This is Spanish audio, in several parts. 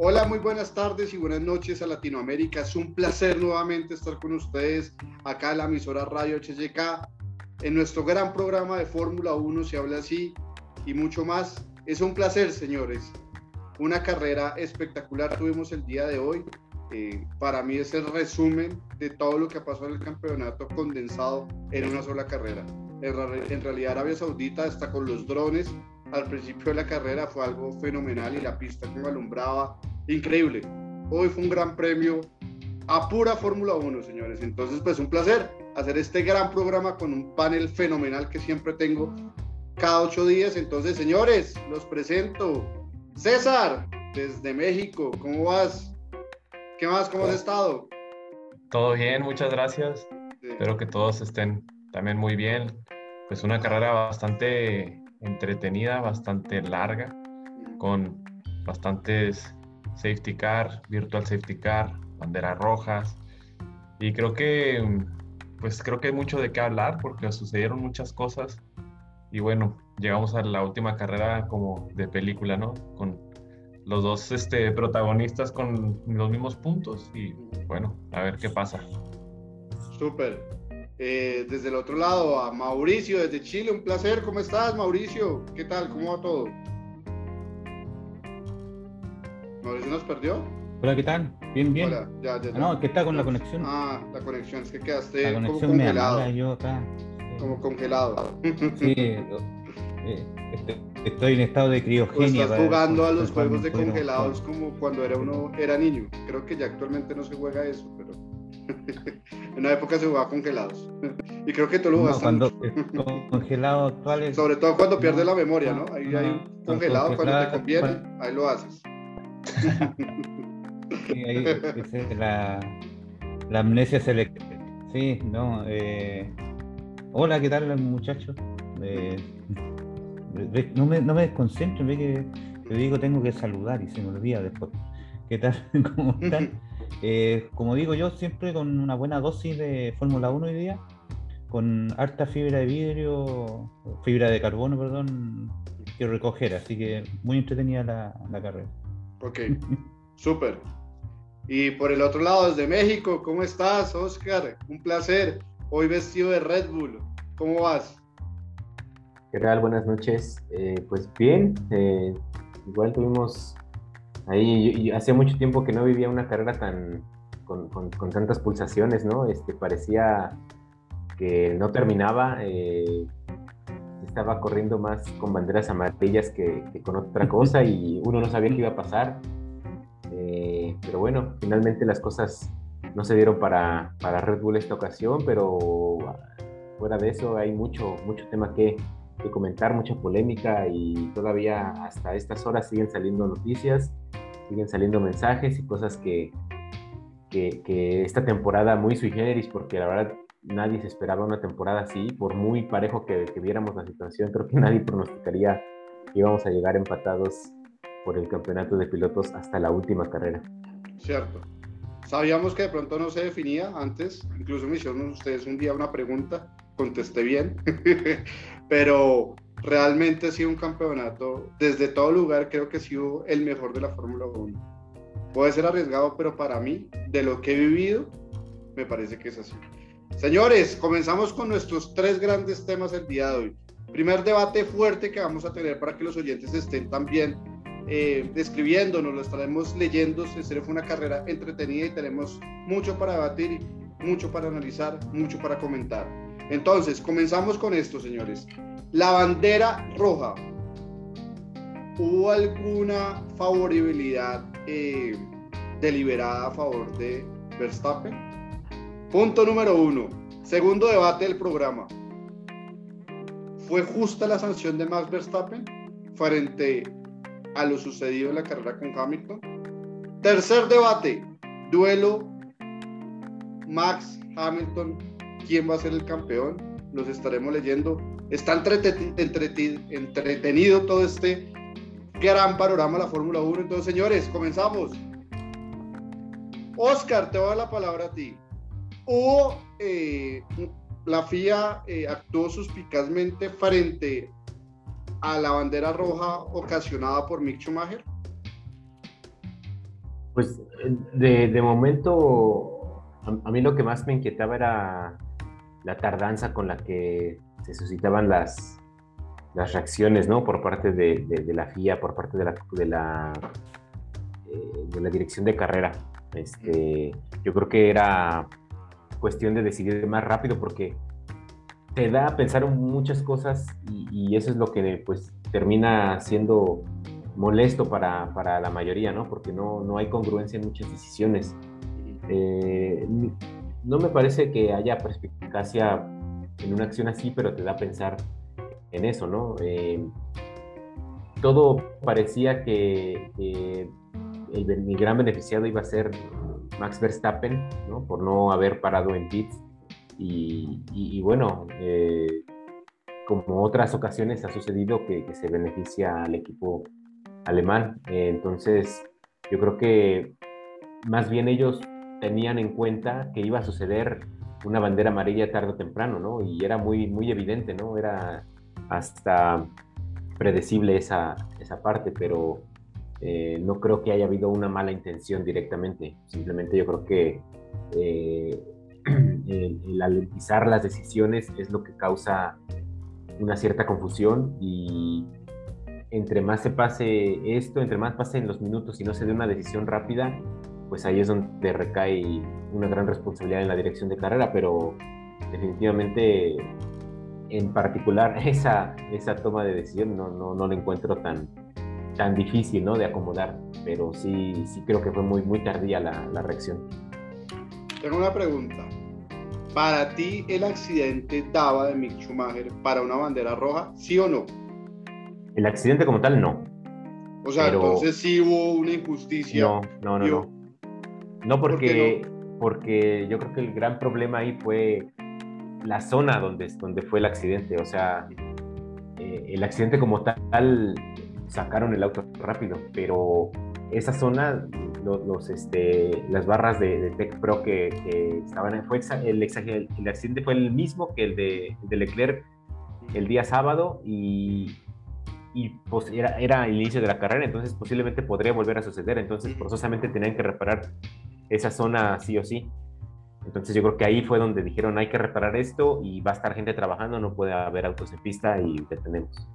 Hola, muy buenas tardes y buenas noches a Latinoamérica. Es un placer nuevamente estar con ustedes acá en la emisora Radio HJK en nuestro gran programa de Fórmula 1, se habla así y mucho más. Es un placer, señores. Una carrera espectacular tuvimos el día de hoy. Eh, para mí es el resumen de todo lo que pasó en el campeonato condensado en una sola carrera. En, en realidad Arabia Saudita está con los drones al principio de la carrera fue algo fenomenal y la pista me alumbraba, increíble. Hoy fue un gran premio a pura Fórmula 1, señores. Entonces, pues un placer hacer este gran programa con un panel fenomenal que siempre tengo cada ocho días. Entonces, señores, los presento. César, desde México, ¿cómo vas? ¿Qué más? ¿Cómo has estado? Todo bien, muchas gracias. Espero que todos estén también muy bien. Pues una carrera bastante entretenida, bastante larga, con bastantes safety car, virtual safety car, banderas rojas. Y creo que, pues creo que hay mucho de qué hablar porque sucedieron muchas cosas. Y bueno, llegamos a la última carrera como de película, ¿no? Con los dos este, protagonistas con los mismos puntos y bueno, a ver qué pasa. Súper. Eh, desde el otro lado a Mauricio desde Chile, un placer. ¿Cómo estás, Mauricio? ¿Qué tal? ¿Cómo va todo? ¿Mauricio nos perdió? Hola, ¿qué tal? Bien, bien. Hola, ya, ya, ah, no, que está con la conexión. Ah, la conexión, es que quedaste como congelado. yo acá. Como congelado. Sí, eh, este, estoy en estado de criogenia. estás jugando a los juegos de congelados como cuando era uno era niño. Creo que ya actualmente no se juega eso, pero en una época se jugaba congelados. y creo que tú lo jugaste. cuando congelado actuales. Sobre todo cuando pierdes la memoria, ¿no? Ahí hay un congelado cuando te conviene, ahí lo haces. La, amnesia selectiva. Sí, no. Eh, hola, ¿qué tal, muchachos? Eh, no, me, no me desconcentro, ve que te digo tengo que saludar y se me olvida después. ¿Qué tal? ¿Cómo están? Eh, como digo yo, siempre con una buena dosis de Fórmula 1 hoy día, con harta fibra de vidrio, fibra de carbono, perdón, que recoger, así que muy entretenida la, carrera. Ok, súper. Y por el otro lado, desde México, ¿cómo estás, Oscar? Un placer. Hoy vestido de Red Bull. ¿Cómo vas? ¿Qué tal? Buenas noches. Eh, pues bien, eh, igual tuvimos Ahí hace mucho tiempo que no vivía una carrera tan con, tantas pulsaciones, ¿no? Este, parecía que no terminaba, eh, estaba corriendo más con banderas amarillas que, con otra cosa y uno no sabía qué iba a pasar. Eh, pero bueno, finalmente las cosas no se dieron para, para Red Bull esta ocasión, pero fuera de eso hay mucho, mucho tema que, que comentar, mucha polémica y todavía hasta estas horas siguen saliendo noticias, siguen saliendo mensajes y cosas que, que, esta temporada muy sui generis, porque la verdad nadie se esperaba una temporada así, por muy parejo que, viéramos la situación, creo que nadie pronosticaría que íbamos a llegar empatados por el campeonato de pilotos hasta la última carrera. Cierto. Sabíamos que de pronto no se definía antes, incluso me hicieron ustedes un día una pregunta, contesté bien, pero realmente ha sido un campeonato, desde todo lugar creo que ha sido el mejor de la Fórmula 1. Puede ser arriesgado, pero para mí, de lo que he vivido, me parece que es así. Señores, comenzamos con nuestros tres grandes temas el día de hoy. Primer debate fuerte que vamos a tener para que los oyentes estén también eh, describiéndonos, lo estaremos leyendo. Será fue una carrera entretenida y tenemos mucho para debatir, mucho para analizar, mucho para comentar. Entonces, comenzamos con esto, señores. La bandera roja. ¿Hubo alguna favorabilidad eh, deliberada a favor de Verstappen? Punto número uno. Segundo debate del programa. ¿Fue justa la sanción de Max Verstappen frente a lo sucedido en la carrera con Hamilton? Tercer debate. Duelo Max Hamilton. ¿Quién va a ser el campeón? Los estaremos leyendo Está entretenido todo este gran panorama de la Fórmula 1. Entonces, señores, comenzamos. Oscar, te voy a dar la palabra a ti. ¿Hubo, eh, la FIA eh, actuó suspicazmente frente a la bandera roja ocasionada por Mick Schumacher? Pues de, de momento, a, mí lo que más me inquietaba era la tardanza con la que se suscitaban las, las reacciones, ¿no? Por parte de, de, la FIA, por parte de la, de la, eh, de la dirección de carrera. Este, yo creo que era cuestión de decidir más rápido porque te da a pensar muchas cosas y, eso es lo que pues termina siendo molesto para, para, la mayoría, ¿no? Porque no, no hay congruencia en muchas decisiones. Eh, no me parece que haya perspicacia en una acción así, pero te da a pensar en eso, ¿no? Eh, todo parecía que el, gran beneficiado iba a ser Max Verstappen, ¿no? Por no haber parado en pits. Y, bueno, eh, como otras ocasiones ha sucedido que, se beneficia al equipo alemán. Eh, entonces, yo creo que más bien ellos tenían en cuenta que iba a suceder una bandera amarilla tarde o temprano, ¿no? Y era muy, muy evidente, ¿no? Era hasta predecible esa, esa parte, pero eh, no creo que haya habido una mala intención directamente. Simplemente yo creo que eh, el, alentizar las decisiones es lo que causa una cierta confusión y entre más se pase esto, entre más pasen los minutos y no se dé una decisión rápida, pues ahí es donde recae una gran responsabilidad en la dirección de carrera, pero definitivamente en particular esa, esa toma de decisión no, no, no la encuentro tan, tan difícil ¿no? de acomodar, pero sí, sí creo que fue muy, muy tardía la, la reacción. Tengo una pregunta. ¿Para ti el accidente daba de Mick Schumacher para una bandera roja, sí o no? El accidente como tal, no. O sea, entonces sí hubo una injusticia. No, no, no, no. No porque, porque yo creo que el gran problema ahí fue la zona donde, donde fue el accidente. O sea, eh, el accidente como tal sacaron el auto rápido, pero esa zona, los, este, las barras de, Tech Pro que, estaban, fue el, el, accidente fue el mismo que el de, de Leclerc el día sábado y, y pues era, era, el inicio de la carrera, entonces posiblemente podría volver a suceder, entonces forzosamente tenían que reparar esa zona sí o sí. Entonces yo creo que ahí fue donde dijeron hay que reparar esto y va a estar gente trabajando, no puede haber autos en pista y detenemos.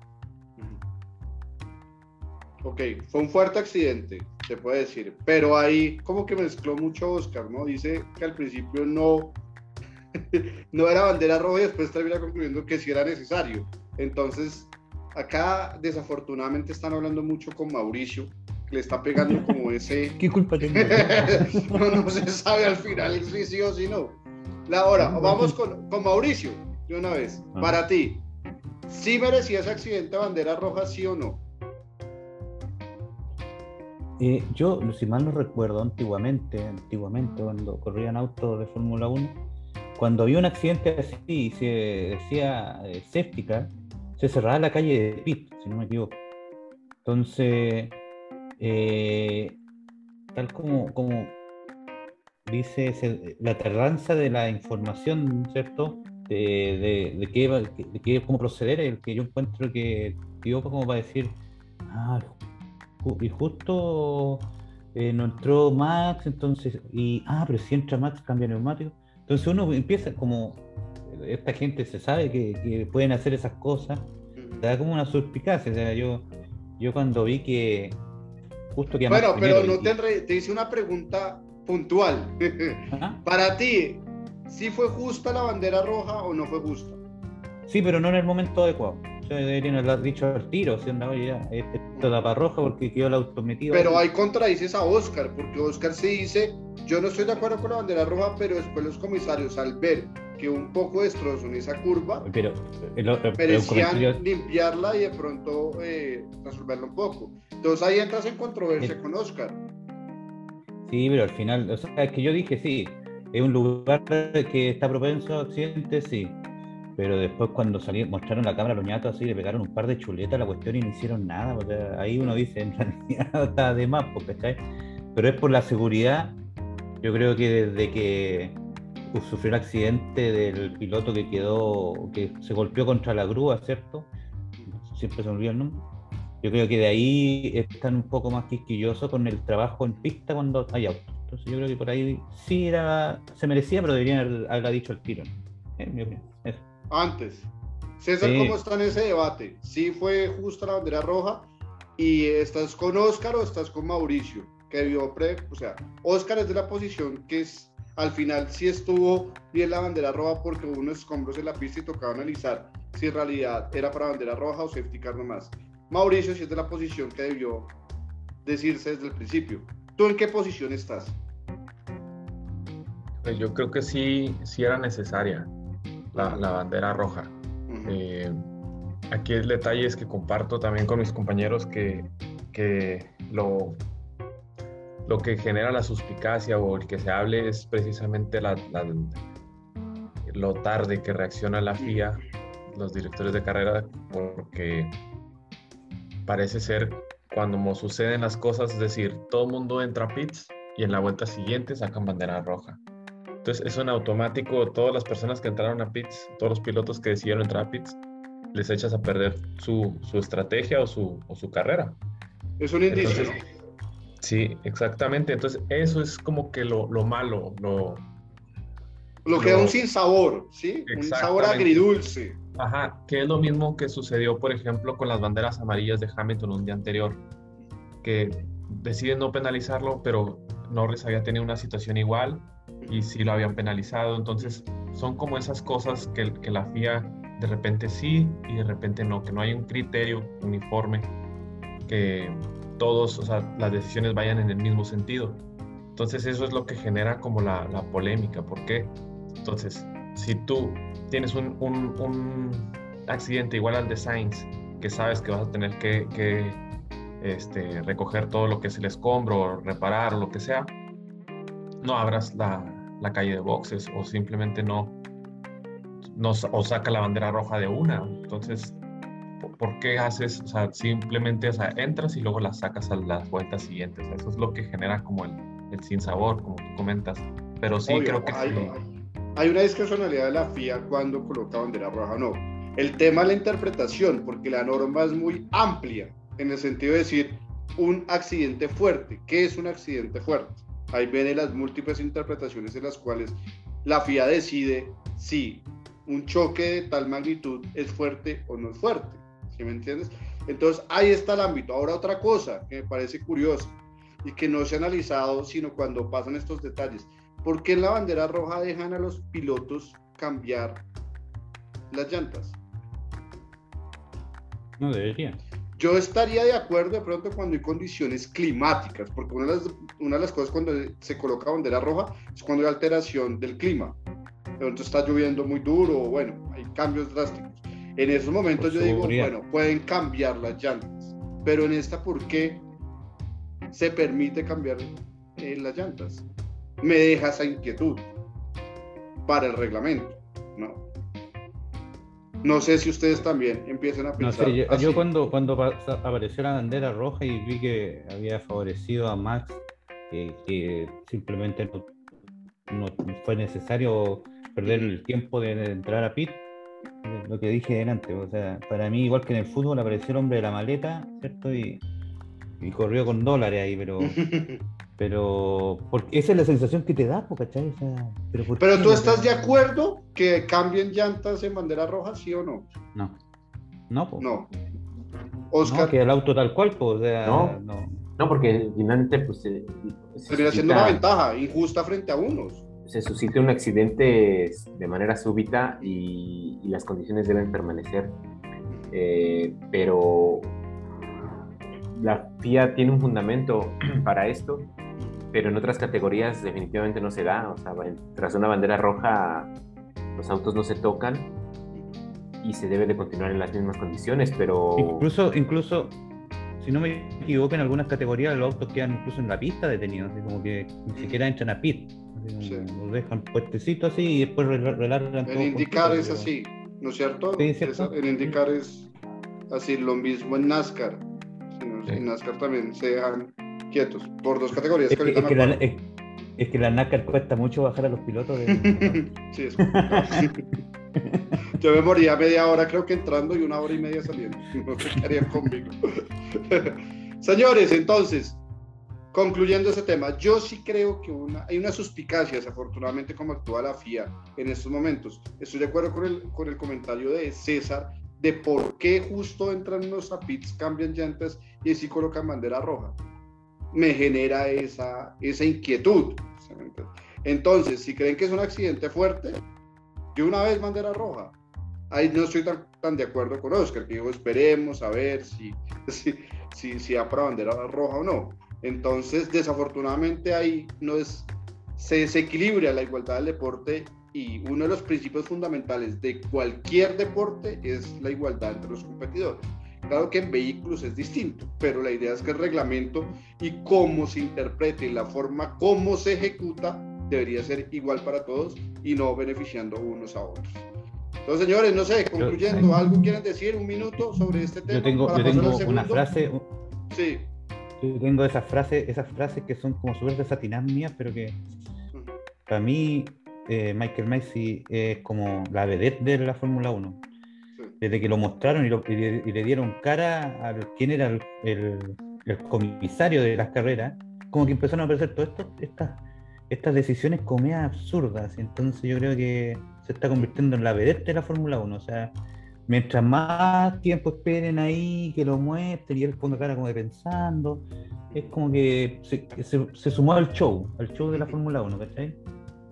Ok, fue un fuerte accidente, se puede decir, pero ahí como que mezcló mucho Oscar, ¿no? Dice que al principio no, no era bandera roja y después termina concluyendo que sí era necesario. Entonces, acá desafortunadamente están hablando mucho con Mauricio, le está pegando como ese. ¿Qué culpa tengo? no, se sabe al final si sí o si no. Ahora, vamos con, con, Mauricio, de una vez. Ah. Para ti, ¿sí merecía ese accidente bandera roja, sí o no? Eh, yo, si mal no recuerdo, antiguamente, antiguamente, cuando corrían autos de Fórmula 1, cuando había un accidente así y se decía eh, séptica, se cerraba la calle de Pit, si no me equivoco. Entonces, eh, tal como, como dice la tardanza de la información, ¿cierto? De, de, qué, cómo proceder, el que yo encuentro que dio como para decir, ah, y justo eh, no entró Max, entonces, y, ah, pero si entra Max cambia neumático. Entonces uno empieza como, esta gente se sabe que, que pueden hacer esas cosas, te da como una suspicacia, o sea, yo, yo cuando vi que bueno, pero no te, te hice una pregunta puntual. Para ti, ¿sí fue justa la bandera roja o no fue justa? Sí, pero no en el momento adecuado. Deberían haber dicho al tiro, si ya, esto da para roja porque quedó el auto metido. Pero hay contradices a Oscar, porque Oscar se dice, yo no estoy de acuerdo con la bandera roja, pero después los comisarios al ver que un poco destrozó en esa curva, pero, merecían limpiarla y de pronto eh, resolverlo un poco. Entonces ahí entras en controversia con Oscar. Sí, pero al final, o sea, es que yo dije sí, es un lugar que está propenso a accidentes, sí. Pero después cuando salieron, mostraron la cámara a los ñatos así, le pegaron un par de chuletas a la cuestión y no hicieron nada. ahí uno dice, en realidad está de más, pues, ¿cachai? Pero es por la seguridad. Yo creo que desde que sufrió el accidente del piloto que quedó, que se golpeó contra la grúa, ¿cierto? Siempre se me olvida el nombre yo creo que de ahí están un poco más quisquillosos con el trabajo en pista cuando hay autos. Entonces yo creo que por ahí sí era, se merecía, pero deberían haberla dicho el tiro. Antes. César, ¿cómo está en ese debate? ¿Sí fue justa la bandera roja? ¿Y estás con Oscar o estás con Mauricio? Que vio pre, o sea, Oscar es de la posición que es al final sí estuvo bien la bandera roja porque hubo unos escombros en la pista y tocaba analizar si en realidad era para bandera roja o safety car nomás. Mauricio sí es de la posición que debió decirse desde el principio. ¿Tú en qué posición estás? Pues yo creo que sí, sí era necesaria la, bandera roja. Eh, aquí el detalle es que comparto también con mis compañeros que, que lo lo que genera la suspicacia o el que se hable es precisamente la, lo tarde que reacciona la FIA, los directores de carrera, porque parece ser cuando suceden las cosas, es decir, todo el mundo entra a pits y en la vuelta siguiente sacan bandera roja. Entonces, eso en automático, todas las personas que entraron a pits, todos los pilotos que decidieron entrar a pits, les echas a perder su, su estrategia o su, o su carrera. Es un indicio. Sí, exactamente. Entonces, eso es como que lo, malo, lo... Lo que da un sabor, ¿sí? Un sabor agridulce. Ajá, que es lo mismo que sucedió, por ejemplo, con las banderas amarillas de Hamilton un día anterior, que deciden no penalizarlo, pero Norris había tenido una situación igual y sí lo habían penalizado. Entonces, son como esas cosas que, que la FIA de repente sí y de repente no, que no hay un criterio uniforme que, todos, o sea, las decisiones vayan en el mismo sentido. Entonces eso es lo que genera como la, la polémica. ¿Por qué? Entonces, si tú tienes un, un, accidente igual al de Sainz, que sabes que vas a tener que, que este, recoger todo lo que es el escombro, reparar o lo que sea, no abras la, la calle de boxes o simplemente no, no o saca la bandera roja de una. Entonces, ¿por qué haces? O sea, simplemente, o sea, entras y luego las sacas a las vueltas siguientes. eso es lo que genera como el, el sin sabor, como tú comentas. Pero sí creo que hay, sí. hay una discrecionalidad de la FIA cuando coloca bandera roja no. El tema es la interpretación, porque la norma es muy amplia en el sentido de decir un accidente fuerte. ¿Qué es un accidente fuerte? Ahí vienen las múltiples interpretaciones en las cuales la FIA decide si un choque de tal magnitud es fuerte o no es fuerte. ¿sí me entiendes? Entonces ahí está el ámbito. Ahora otra cosa que me parece curiosa y que no se ha analizado sino cuando pasan estos detalles. ¿Por qué en la bandera roja dejan a los pilotos cambiar las llantas? No debería. Yo estaría de acuerdo de pronto cuando hay condiciones climáticas, porque una de las, una de las cosas cuando se coloca bandera roja es cuando hay alteración del clima. De pronto está lloviendo muy duro, bueno, hay cambios drásticos. En esos momentos yo digo, bueno, pueden cambiar las llantas, pero en esta, ¿por qué se permite cambiar eh, las llantas? Me deja esa inquietud para el reglamento, ¿no? No sé si ustedes también empiezan a pensar. yo, cuando, cuando apareció la bandera roja y vi que había favorecido a Max, que, simplemente no, fue necesario perder el tiempo de entrar a pit, lo que dije delante, o sea, para mí, igual que en el fútbol, apareció el hombre de la maleta, ¿cierto? Y, corrió con dólares ahí, pero. pero. Porque esa es la sensación que te da, ¿cachai? O sea, pero, pero tú estás de acuerdo que cambien llantas en bandera roja, sí o no? No. No, pues. No. Oscar. que el auto tal cual, pues, o sea, no. no. porque finalmente, pues. Se, Termina siendo una ventaja injusta frente a unos se suscite un accidente de manera súbita y, las condiciones deben permanecer. Eh, pero la FIA tiene un fundamento para esto, pero en otras categorías definitivamente no se da. O sea, tras una bandera roja, los autos no se tocan y se debe de continuar en las mismas condiciones, pero... Incluso, incluso si no me equivoco, en algunas categorías los autos quedan incluso en la pista detenidos, así como que ni siquiera entran a pit. Lo dejan puestecito así y después relargan El indicar es así, ¿no es cierto? el indicar es así, lo mismo en NASCAR. En NASCAR también se dejan quietos por dos categorías es que, la, es, que la NASCAR cuesta mucho bajar a los pilotos. sí, es Yo me moría media hora, creo que entrando y una hora y media saliendo. No se quedarían conmigo. Señores, entonces, concluyendo ese tema, yo sí creo que una, hay una suspicacia, desafortunadamente, como actúa la FIA en estos momentos. Estoy de acuerdo con el, con el comentario de César de por qué justo entran a pits, cambian llantas y así colocan bandera roja. Me genera esa, esa inquietud. Entonces, si creen que es un accidente fuerte, yo una vez bandera roja. Ahí no estoy tan, tan de acuerdo con Oscar, que digo, esperemos a ver si, si, si, si para bandera roja o no. Entonces, desafortunadamente ahí no es, se desequilibra la igualdad del deporte y uno de los principios fundamentales de cualquier deporte es la igualdad entre los competidores. Claro que en vehículos es distinto, pero la idea es que el reglamento y cómo se interprete, la forma como se ejecuta, debería ser igual para todos y no beneficiando unos a otros. Entonces, señores, no sé, concluyendo, ¿algo quieren decir? ¿Un minuto sobre este tema? Yo tengo, yo tengo una frase. Sí. Yo tengo esas frases, esas frases que son como súper desatinadas mías, pero que para mí eh, Michael Macy es como la vedette de la Fórmula 1. Desde que lo mostraron y, le, dieron cara a quién era el, comisario de las carreras, como que empezaron a aparecer todas estas, estas decisiones como absurdas. Entonces yo creo que se está convirtiendo en la vedette de la Fórmula 1. O sea, mientras más tiempo esperen ahí, que lo muestren y él ponga cara como de pensando, es como que se, se sumó al show, al show de la Fórmula 1, ¿cachai?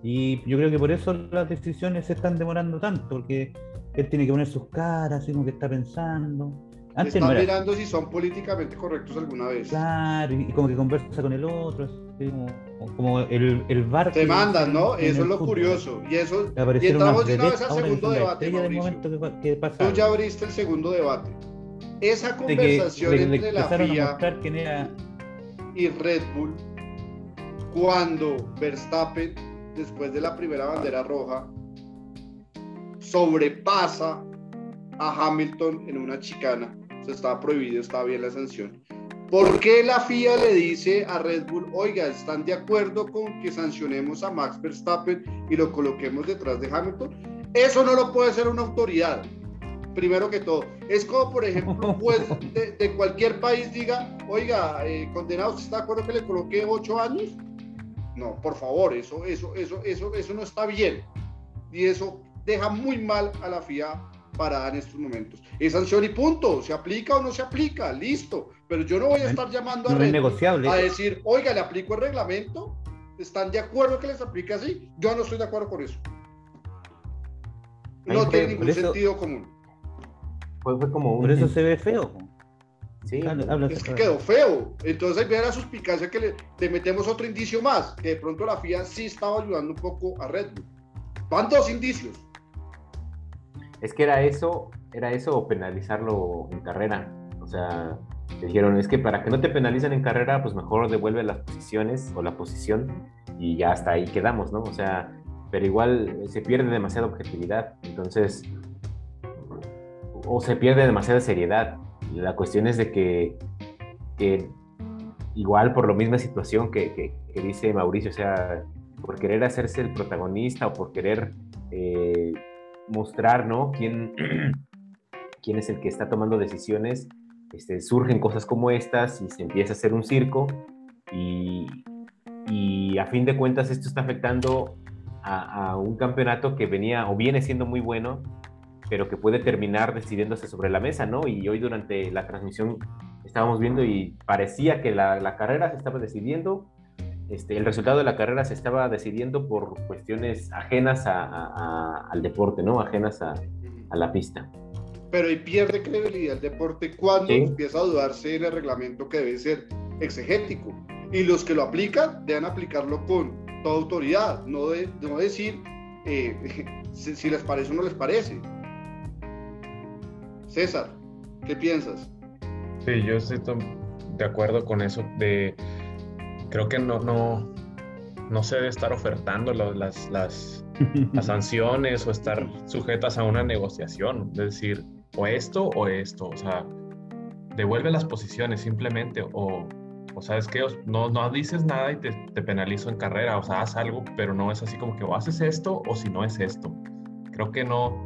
Y yo creo que por eso las decisiones se están demorando tanto, porque él tiene que poner sus caras, así como que está pensando. Antes está mirando si son políticamente correctos alguna vez. Claro, y, como que conversa con el otro, como, el, el bar. Te mandan, ¿no? Eso es lo curioso. Y eso. Y entramos de una vez al segundo debate. Que, Tú ya abriste el segundo debate. Esa conversación entre la FIA y Red Bull, cuando Verstappen después de la primera bandera roja, sobrepasa a Hamilton en una chicana. Se estaba prohibido, estaba bien la sanción. ¿Por qué la FIA le dice a Red Bull, oiga, ¿están de acuerdo con que sancionemos a Max Verstappen y lo coloquemos detrás de Hamilton? Eso no lo puede hacer una autoridad, primero que todo. Es como, por ejemplo, pues, de, cualquier país diga, oiga, eh, condenado, ¿está de acuerdo que le coloque ocho años? No, por favor, eso, eso, eso, eso, eso no está bien. Y eso deja muy mal a la FIA para en estos momentos. Es sanción y punto. ¿Se aplica o no se aplica? Listo. Pero yo no voy a estar llamando a, a decir, oiga, le aplico el reglamento. ¿Están de acuerdo que les aplique así? Yo no estoy de acuerdo con eso. No tiene ningún sentido común. Fue, como Por eso se ve feo. Sí, es que quedó feo. Entonces hay la suspicacia que le, te metemos otro indicio más, que de pronto la FIA sí estaba ayudando un poco a Red Bull. Van dos indicios. Es que era eso, era eso o penalizarlo en carrera. O sea, te dijeron, es que para que no te penalicen en carrera, pues mejor devuelve las posiciones o la posición y ya hasta ahí quedamos, ¿no? O sea, pero igual se pierde demasiada objetividad. Entonces, o se pierde demasiada seriedad. La cuestión es de que, igual por la misma situación que, dice Mauricio, o sea, por querer hacerse el protagonista o por querer eh, mostrar. ¿Quién, quién es el que está tomando decisiones, este, surgen cosas como estas y se empieza a hacer un circo y, a fin de cuentas esto está afectando a, a, un campeonato que venía o viene siendo muy bueno pero que puede terminar decidiéndose sobre la mesa, ¿no? Y hoy durante la transmisión estábamos viendo y parecía que la, carrera se estaba decidiendo, este, el resultado de la carrera se estaba decidiendo por cuestiones ajenas al deporte, ¿no? Ajenas a, la pista. Pero y pierde credibilidad el deporte cuando empieza a dudarse en el reglamento que debe ser exegético. Y los que lo aplican deben aplicarlo con toda autoridad, no, de, no decir eh, si, si les parece o no les parece. César, ¿qué piensas? Sí, yo estoy de acuerdo con eso. De, creo que no, no, no se debe estar ofertando las, las, las sanciones o estar sujetas a una negociación. Es decir, o esto o esto. O sea, devuelve las posiciones simplemente o, o sabes que no, no dices nada y te, te, penalizo en carrera. O sea, haz algo, pero no es así como que o haces esto o si no es esto. Creo que no,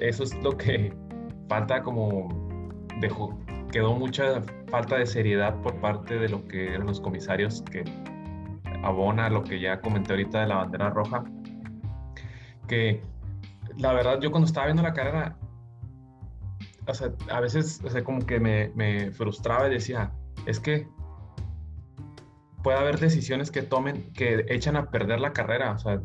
eso es lo que falta como dejó, quedó mucha falta de seriedad por parte de lo que eran los comisarios que abona lo que ya comenté ahorita de la bandera roja, que la verdad yo cuando estaba viendo la carrera, o sea, a veces o sea, como que me, me frustraba y decía, es que puede haber decisiones que tomen, que echan a perder la carrera, o sea,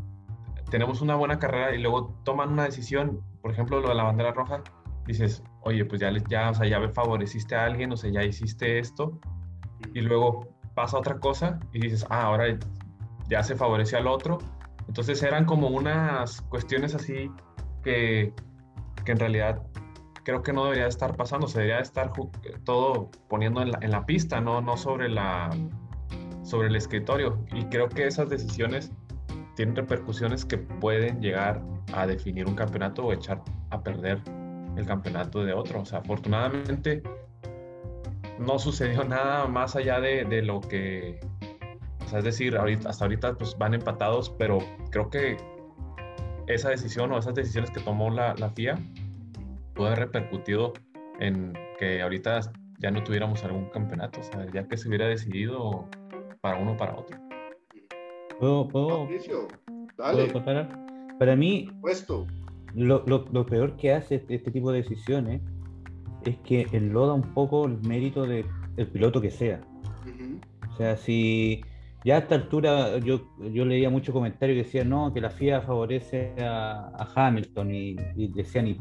tenemos una buena carrera y luego toman una decisión, por ejemplo, lo de la bandera roja, dices, oye, pues ya, ya, o sea, ya favoreciste a alguien, o sea, ya hiciste esto, y luego pasa otra cosa y dices, ah, ahora ya se favorece al otro. Entonces eran como unas cuestiones así que, que en realidad creo que no debería estar pasando, se debería estar todo poniendo en la, en la pista, ¿no? no sobre, la, sobre el escritorio. Y creo que esas decisiones tienen repercusiones que pueden llegar a definir un campeonato o echar a perder el campeonato de otro. O sea, afortunadamente no sucedió nada más allá de, de lo que, o sea, es decir, ahorita, hasta ahorita pues van empatados, pero creo que esa decisión o esas decisiones que tomó la, la FIA puede haber repercutido en que ahorita ya no tuviéramos algún campeonato, o sea, ya que se hubiera decidido para uno o para otro. ¿Puedo, puedo, dale. Para mí, Puesto. Lo, lo, lo, peor que hace este, este, tipo de decisiones es que enloda un poco el mérito del piloto que sea. O sea, si ya a esta altura yo, yo leía muchos comentarios que decían no, que la FIA favorece a, a Hamilton y, y, decían, y,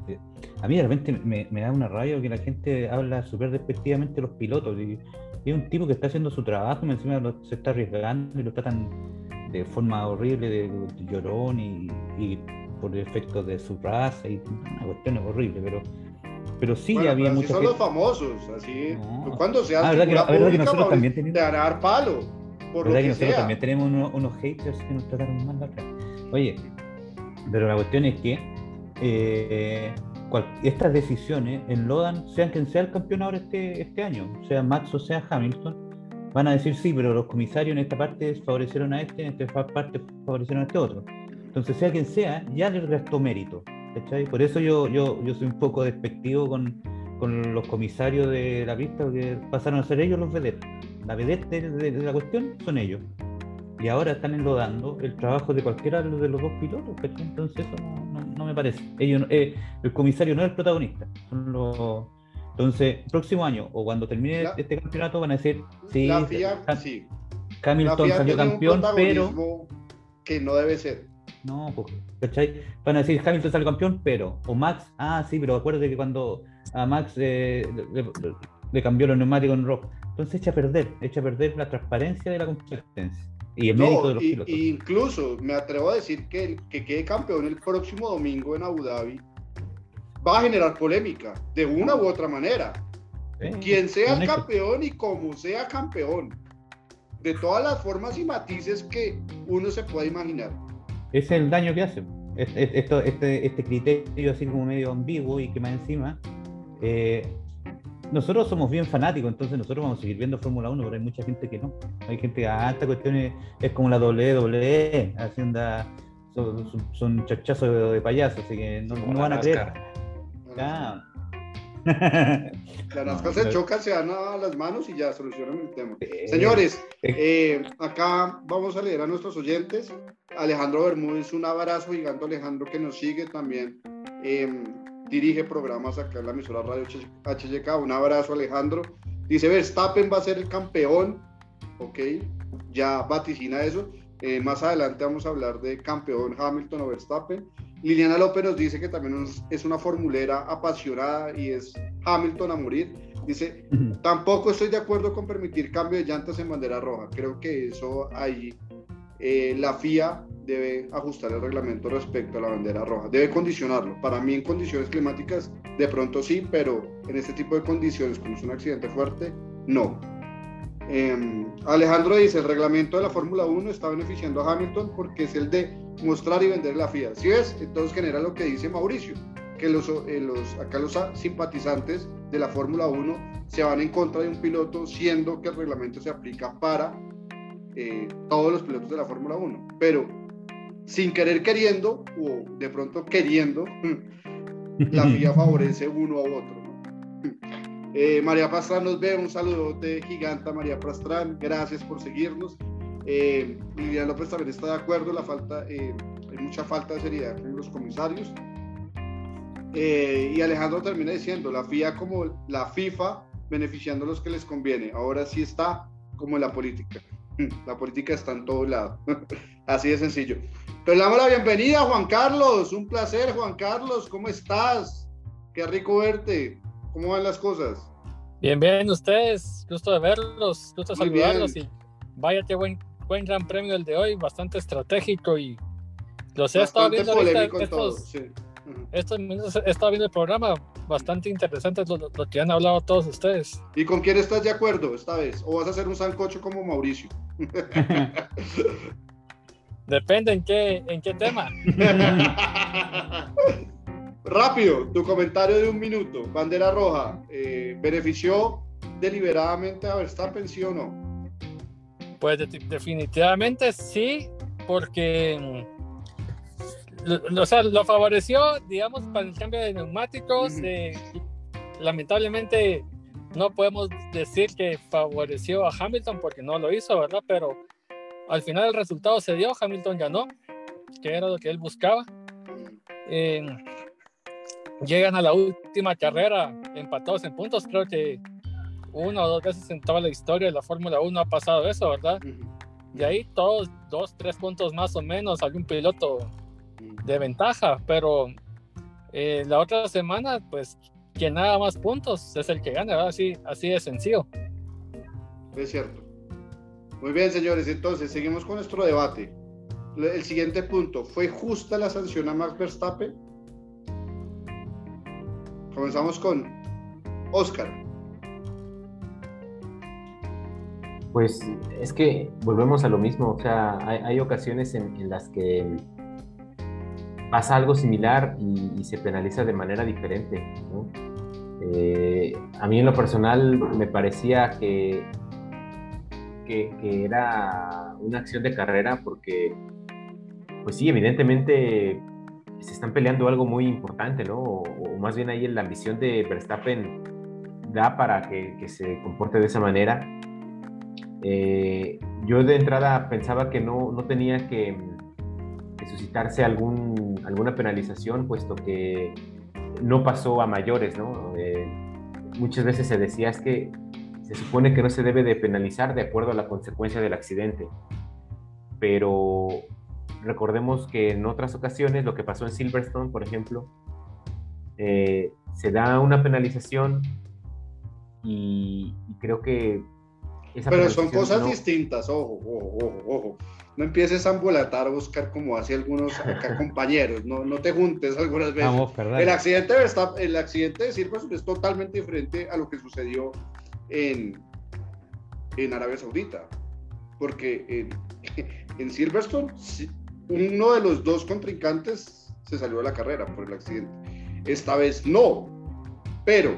a mí de repente me, me, da una rabia que la gente habla súper despectivamente de los pilotos. Y, y, es un tipo que está haciendo su trabajo y encima lo, se está arriesgando y lo tratan de forma horrible, de, de llorón y por efectos de su raza y una cuestión horrible, pero pero sí bueno, había muchos. son los famosos, así. No. Cuando seas ah, ¿verdad que, pública, que nosotros también tenemos... te van a dar palo. Por ¿verdad lo que, nosotros sea. también tenemos unos, unos, haters que nos trataron mal la otra? Oye, pero la cuestión es que eh, cual, estas decisiones enlodan, sean quien sea el campeón ahora este, este año, sea Max o sea Hamilton, van a decir sí, pero los comisarios en esta parte favorecieron a este, en esta parte favorecieron a este otro. Entonces, sea quien sea, ya le restó mérito. ¿cachai? Por eso yo, yo, yo soy un poco despectivo con, con los comisarios de la pista, porque pasaron a ser ellos los vedettes. La vedette de, de, de, la cuestión son ellos. Y ahora están enlodando el trabajo de cualquiera de los dos pilotos, ¿cachai? Entonces eso no, no, no me parece. Ellos, eh, el comisario no es el protagonista, son los... Entonces, próximo año o cuando termine La- este campeonato van a decir, sí, la FIA, sí. Hamilton la FIA salió campeón, pero... que no debe ser. No, pues, ¿cachai? Van a decir Hamilton salió campeón, pero. O Max, ah, sí, pero acuérdate que cuando a Max eh, le, le- le cambió los neumáticos en rock. Entonces echa a perder, echa a perder la transparencia de la competencia y el mérito de No, los y, pilotos. incluso me atrevo a decir que el que quede campeón el próximo domingo en Abu Dhabi va a generar polémica de una u otra manera. Sí, Quien sea el campeón y como sea campeón. De todas las formas y matices que uno se pueda imaginar. Ese es el daño que hace. Es- es- Esto, este, este criterio así como medio ambiguo y que más encima. eh, nosotros somos bien fanáticos, entonces nosotros vamos a seguir viendo Fórmula 1, pero hay mucha gente que no. Hay gente que, ah, esta cuestión es, es como la WWE, así anda, son, son, son chachazos de, de payaso, así que no, no van a creer. Ah. La No, NASCAR se no. chocan, se dan a las manos y ya solucionan el tema. Eh, Señores, eh. eh, acá vamos a leer a nuestros oyentes. Alejandro Bermúdez, un abrazo gigante, Alejandro, que nos sigue también. eh, dirige programas acá en la emisora Radio HYK. Un abrazo, Alejandro. Dice: Verstappen va a ser el campeón. Ok, ya vaticina eso. Eh, más adelante vamos a hablar de campeón Hamilton o Verstappen. Liliana López nos dice que también es- una formulera apasionada y es Hamilton a morir. Dice, Tampoco estoy de acuerdo con permitir cambio de llantas en bandera roja. Creo que eso ahí eh, la FIA debe ajustar el reglamento respecto a la bandera roja. Debe condicionarlo. Para mí en condiciones climáticas de pronto sí, pero en este tipo de condiciones, como es un accidente fuerte, no. Eh, Alejandro dice, el reglamento de la Fórmula 1 está beneficiando a Hamilton porque es el de mostrar y vender la FIA. ¿Sí ves? Entonces genera lo que dice Mauricio, que los, eh, los, acá los simpatizantes de la Fórmula 1 se van en contra de un piloto, siendo que el reglamento se aplica para eh, todos los pilotos de la Fórmula 1. Pero sin querer queriendo, o de pronto queriendo, la FIA favorece uno a otro. Eh, María Pastrán nos ve, un saludo de giganta María Pastrán, gracias por seguirnos. Eh, Lilian López también está de acuerdo, la falta, eh, hay mucha falta de seriedad en los comisarios. y Alejandro termina diciendo, la FIA como la FIFA beneficiando a los que les conviene, ahora sí está como la política. La política está en todo lado. Así de sencillo. Pero le damos la bienvenida, Juan Carlos. Un placer, Juan Carlos. ¿Cómo estás? Qué rico verte. ¿Cómo van las cosas? Bien, bien, ustedes. Gusto de verlos, gusto de saludarlos. Y vaya qué buen, buen gran premio el de hoy, bastante estratégico y los he estado viendo ahorita, estos, estos minutos, he estado viendo el programa, bastante interesante lo, lo, que han hablado todos ustedes. ¿Y con quién estás de acuerdo esta vez? ¿O vas a hacer un sancocho como Mauricio? Depende en qué, en qué tema. Rápido, tu comentario de un minuto. Bandera roja, eh, ¿benefició deliberadamente a Verstappen, sí o no? Pues definitivamente sí, porque lo, o sea, lo favoreció, digamos, para el cambio de neumáticos. Eh, lamentablemente no podemos decir que favoreció a Hamilton porque no lo hizo, ¿verdad? Pero al final el resultado se dio, Hamilton ganó, que era lo que él buscaba. Eh, llegan a la última carrera empatados en puntos. Creo que una o dos veces en toda la historia de la Fórmula 1 ha pasado eso, ¿verdad? Y ahí todos, dos, tres puntos más o menos, algún piloto de ventaja, pero eh, la otra semana, pues quien nada más puntos es el que gana, ¿verdad? Así, así de sencillo. Es cierto. Muy bien, señores, entonces seguimos con nuestro debate. El siguiente punto, ¿fue justa la sanción a Max Verstappen? Comenzamos con Oscar. Pues es que volvemos a lo mismo, o sea, hay, ocasiones en, las que pasa algo similar y, se penaliza de manera diferente. Eh, a mí en lo personal me parecía que, que, era una acción de carrera porque, pues sí, evidentemente se están peleando algo muy importante, ¿no? O, más bien ahí la ambición de Verstappen da para que, se comporte de esa manera. Eh, yo de entrada pensaba que no, no tenía que, suscitarse algún, alguna penalización, puesto que no pasó a mayores, ¿no? Eh, muchas veces se decía es que se supone que no se debe de penalizar de acuerdo a la consecuencia del accidente, pero recordemos que en otras ocasiones, lo que pasó en Silverstone, por ejemplo, eh, se da una penalización y, creo que... Pero son cosas distintas, ojo, ojo, ojo, ojo. No empieces a ambulatar, a buscar como hace algunos compañeros, no, no te juntes algunas veces. el, accidente de el accidente de Silverstone es totalmente diferente a lo que sucedió en, en Arabia Saudita, porque en, en Silverstone uno de los dos contrincantes se salió de la carrera por el accidente. Esta vez no. Pero,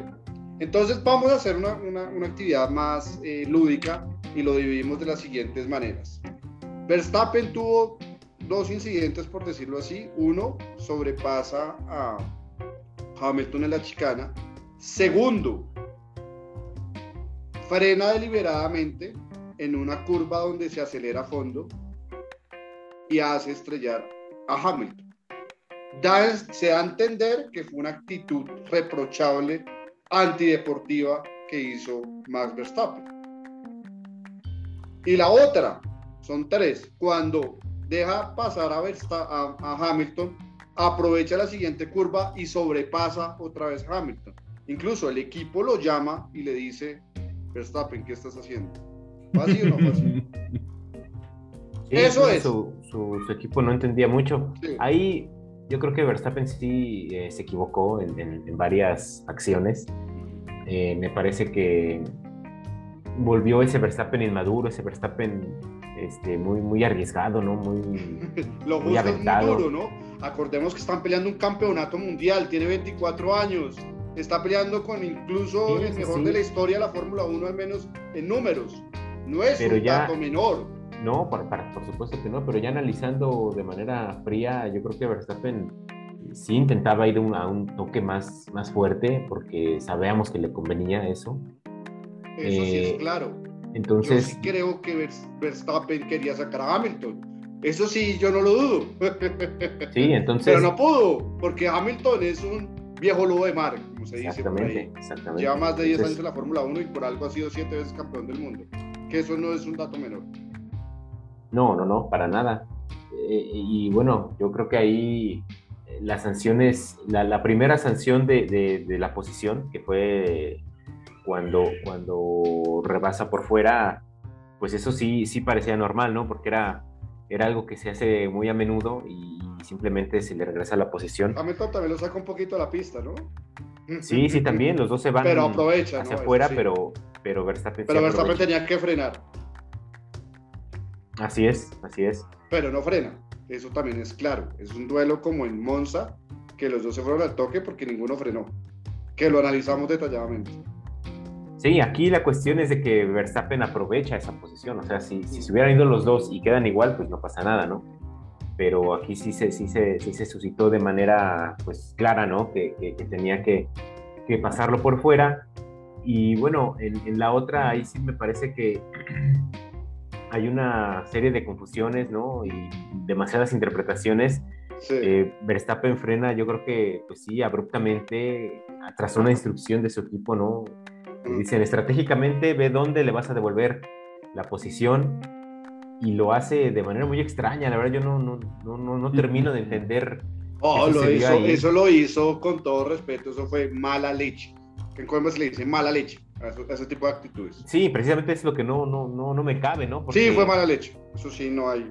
entonces vamos a hacer una, una, actividad más eh, lúdica y lo dividimos de las siguientes maneras. Verstappen tuvo dos incidentes, por decirlo así. Uno, sobrepasa a Hamilton en la chicana. Segundo, frena deliberadamente en una curva donde se acelera a fondo y hace estrellar a Hamilton. Da, se da a entender que fue una actitud reprochable, antideportiva que hizo Max Verstappen. Y la otra, son tres, cuando deja pasar a, a, a Hamilton, aprovecha la siguiente curva y sobrepasa otra vez a Hamilton. Incluso el equipo lo llama y le dice, Verstappen, ¿qué estás haciendo? ¿Fácil o no fácil? Eso es. Su, su, equipo no entendía mucho. Ahí yo creo que Verstappen sí eh, se equivocó en, en, varias acciones. Eh, me parece que volvió ese Verstappen inmaduro, ese Verstappen este, muy, muy arriesgado, ¿no? Muy, Lo muy aventado. Duro, ¿no? Acordemos que están peleando un campeonato mundial, tiene 24 años, está peleando con incluso el mejor de la historia de la Fórmula 1, al menos en números. No es un dato menor. No, por, por supuesto que no, pero ya analizando de manera fría, yo creo que Verstappen sí intentaba ir a un toque más, más fuerte porque sabíamos que le convenía eso. Eso sí es claro. Entonces, yo sí creo que Verstappen quería sacar a Hamilton. Eso sí, yo no lo dudo. Sí, entonces. Pero no pudo, porque Hamilton es un viejo lobo de mar, como se dice por ahí. Exactamente. Lleva más de 10 años en la Fórmula 1 y por algo ha sido 7 veces campeón del mundo. Que eso no es un dato menor. No, no, no, para nada. Eh, y bueno, yo creo que ahí eh, las sanciones, la, la primera sanción de, de, de, la posición, que fue cuando, cuando rebasa por fuera, pues eso sí, sí parecía normal, ¿no? Porque era, era algo que se hace muy a menudo y simplemente se le regresa la posición. Hamilton también lo saca un poquito a la pista, ¿no? Sí, sí, también, los dos se van pero aprovecha, hacia afuera, pero, pero Verstappen Pero Verstappen tenía que frenar. Así es, así es. Pero no frena, eso también es claro. Es un duelo como en Monza, que los dos se fueron al toque porque ninguno frenó, que lo analizamos detalladamente. Sí, aquí la cuestión es de que Verstappen aprovecha esa posición, o sea, si, si se hubieran ido los dos y quedan igual, pues no pasa nada, ¿no? Pero aquí sí se, sí se, sí se suscitó de manera pues clara, ¿no? Que, que, tenía que, que, pasarlo por fuera. Y bueno, en, en, la otra, ahí sí me parece que hay una serie de confusiones, ¿no? Y demasiadas interpretaciones. Sí. Eh, Verstappen frena, yo creo que, pues sí, abruptamente, tras una instrucción de su equipo, ¿no? Dicen, estratégicamente ve dónde le vas a devolver la posición y lo hace de manera muy extraña. La verdad, yo no, no, no, no termino de entender. Oh, lo hizo, eso lo hizo con todo respeto, eso fue mala leche. En Colombia se le dice mala leche a, eso, a, ese tipo de actitudes. Sí, precisamente es lo que no, no, no, no me cabe, ¿no? Porque, sí, fue mala leche, eso sí, no hay.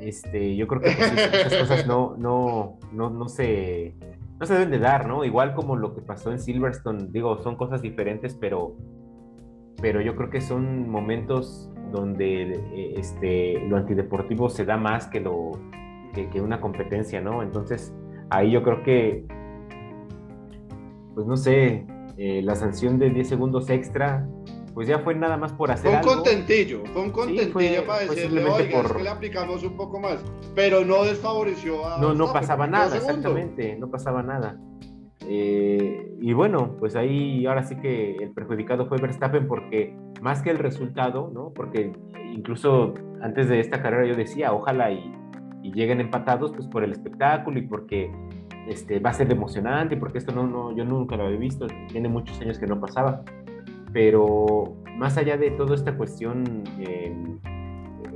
Este, yo creo que pues, esas cosas no, no, no, no se no se deben de dar, ¿no? Igual como lo que pasó en Silverstone, digo, son cosas diferentes, pero, pero yo creo que son momentos donde eh, este, lo antideportivo se da más que, lo, que, que, una competencia, ¿no? Entonces, ahí yo creo que, pues no sé, eh, la sanción de 10 segundos extra, pues ya fue nada más por hacer fue un algo. contentillo, fue un contentillo sí, fue, para decirle, oiga, por... es que le aplicamos un poco más, pero no desfavoreció a... No, no pasaba nada, exactamente, no pasaba nada. Eh, y bueno, pues ahí ahora sí que el perjudicado fue Verstappen porque más que el resultado, ¿no? Porque incluso antes de esta carrera yo decía, ojalá y, y lleguen empatados pues por el espectáculo y porque este, va a ser emocionante, porque esto no, no, yo nunca lo había visto, tiene muchos años que no pasaba pero más allá de toda esta cuestión eh,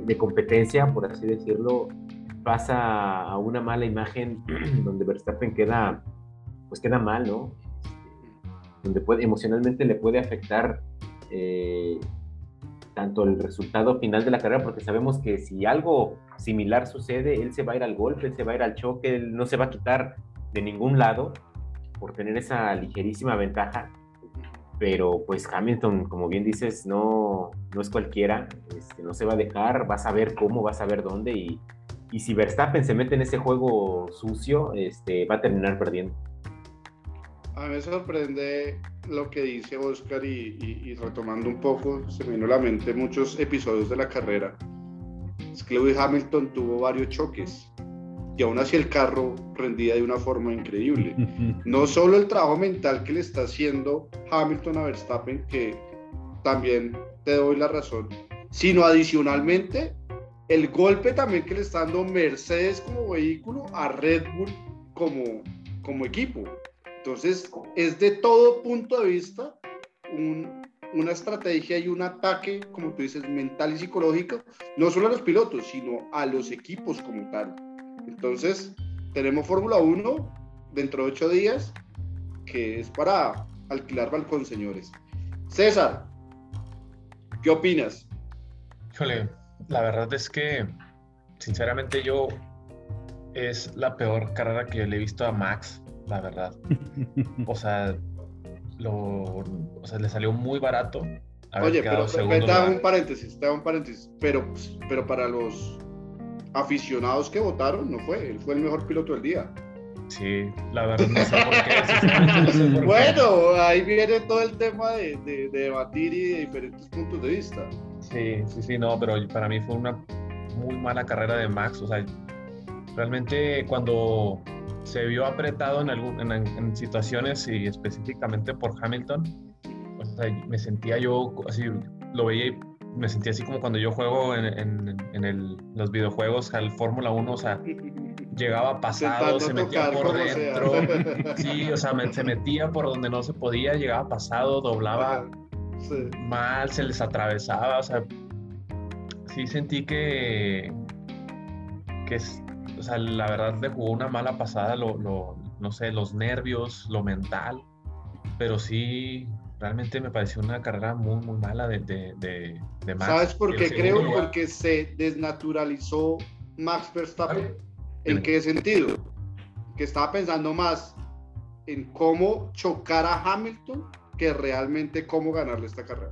de competencia, por así decirlo, pasa a una mala imagen donde Verstappen queda, pues queda mal, ¿no? Donde puede, emocionalmente le puede afectar eh, tanto el resultado final de la carrera, porque sabemos que si algo similar sucede, él se va a ir al golpe, él se va a ir al choque, él no se va a quitar de ningún lado por tener esa ligerísima ventaja pero pues Hamilton, como bien dices, no, no es cualquiera, este, no se va a dejar, va a saber cómo, va a saber dónde y, y si Verstappen se mete en ese juego sucio, este, va a terminar perdiendo. A mí me sorprende lo que dice Oscar y, y, y, retomando un poco, se me vino a la mente muchos episodios de la carrera. Es que Lewis Hamilton tuvo varios choques y aún así el carro rendía de una forma increíble. No solo el trabajo mental que le está haciendo Hamilton a Verstappen, que también te doy la razón, sino adicionalmente el golpe también que le está dando Mercedes como vehículo a Red Bull como, como equipo. Entonces, es de todo punto de vista un, una estrategia y un ataque, como tú dices, mental y psicológico, no solo a los pilotos, sino a los equipos como tal. Entonces, tenemos Fórmula 1 dentro de ocho días, que es para alquilar balcón, señores. César, ¿qué opinas? Híjole, la verdad es que, sinceramente, yo es la peor carrera que le he visto a Max, la verdad. O sea, lo, o sea le salió muy barato. Oye, pero te hago un paréntesis, te hago un paréntesis, pero, pero para los aficionados que votaron, no fue, él fue el mejor piloto del día. Sí, la verdad no sé por qué. No sé por bueno, ahí viene todo el tema de, de, de, debatir y de diferentes puntos de vista. Sí, sí, sí, no, pero para mí fue una muy mala carrera de Max. O sea, realmente cuando se vio apretado en, algún, en, situaciones y específicamente por Hamilton. O sea, me sentía yo así, lo veía y me sentía así como cuando yo juego en, en, el, los videojuegos al Fórmula 1, o sea, llegaba pasado, se metía por dentro. Sí, o sea, se metía por donde no se podía, llegaba pasado, doblaba mal, se les atravesaba, o sea, sí sentí que, que o sea, la verdad le jugó una mala pasada, lo, lo, no sé, los nervios, lo mental, pero sí, realmente me pareció una carrera muy, muy mala de, de, de, Max. ¿Sabes por qué creo? Porque se desnaturalizó Max Verstappen. ¿En qué sentido? Que estaba pensando más en cómo chocar a Hamilton que realmente cómo ganarle esta carrera.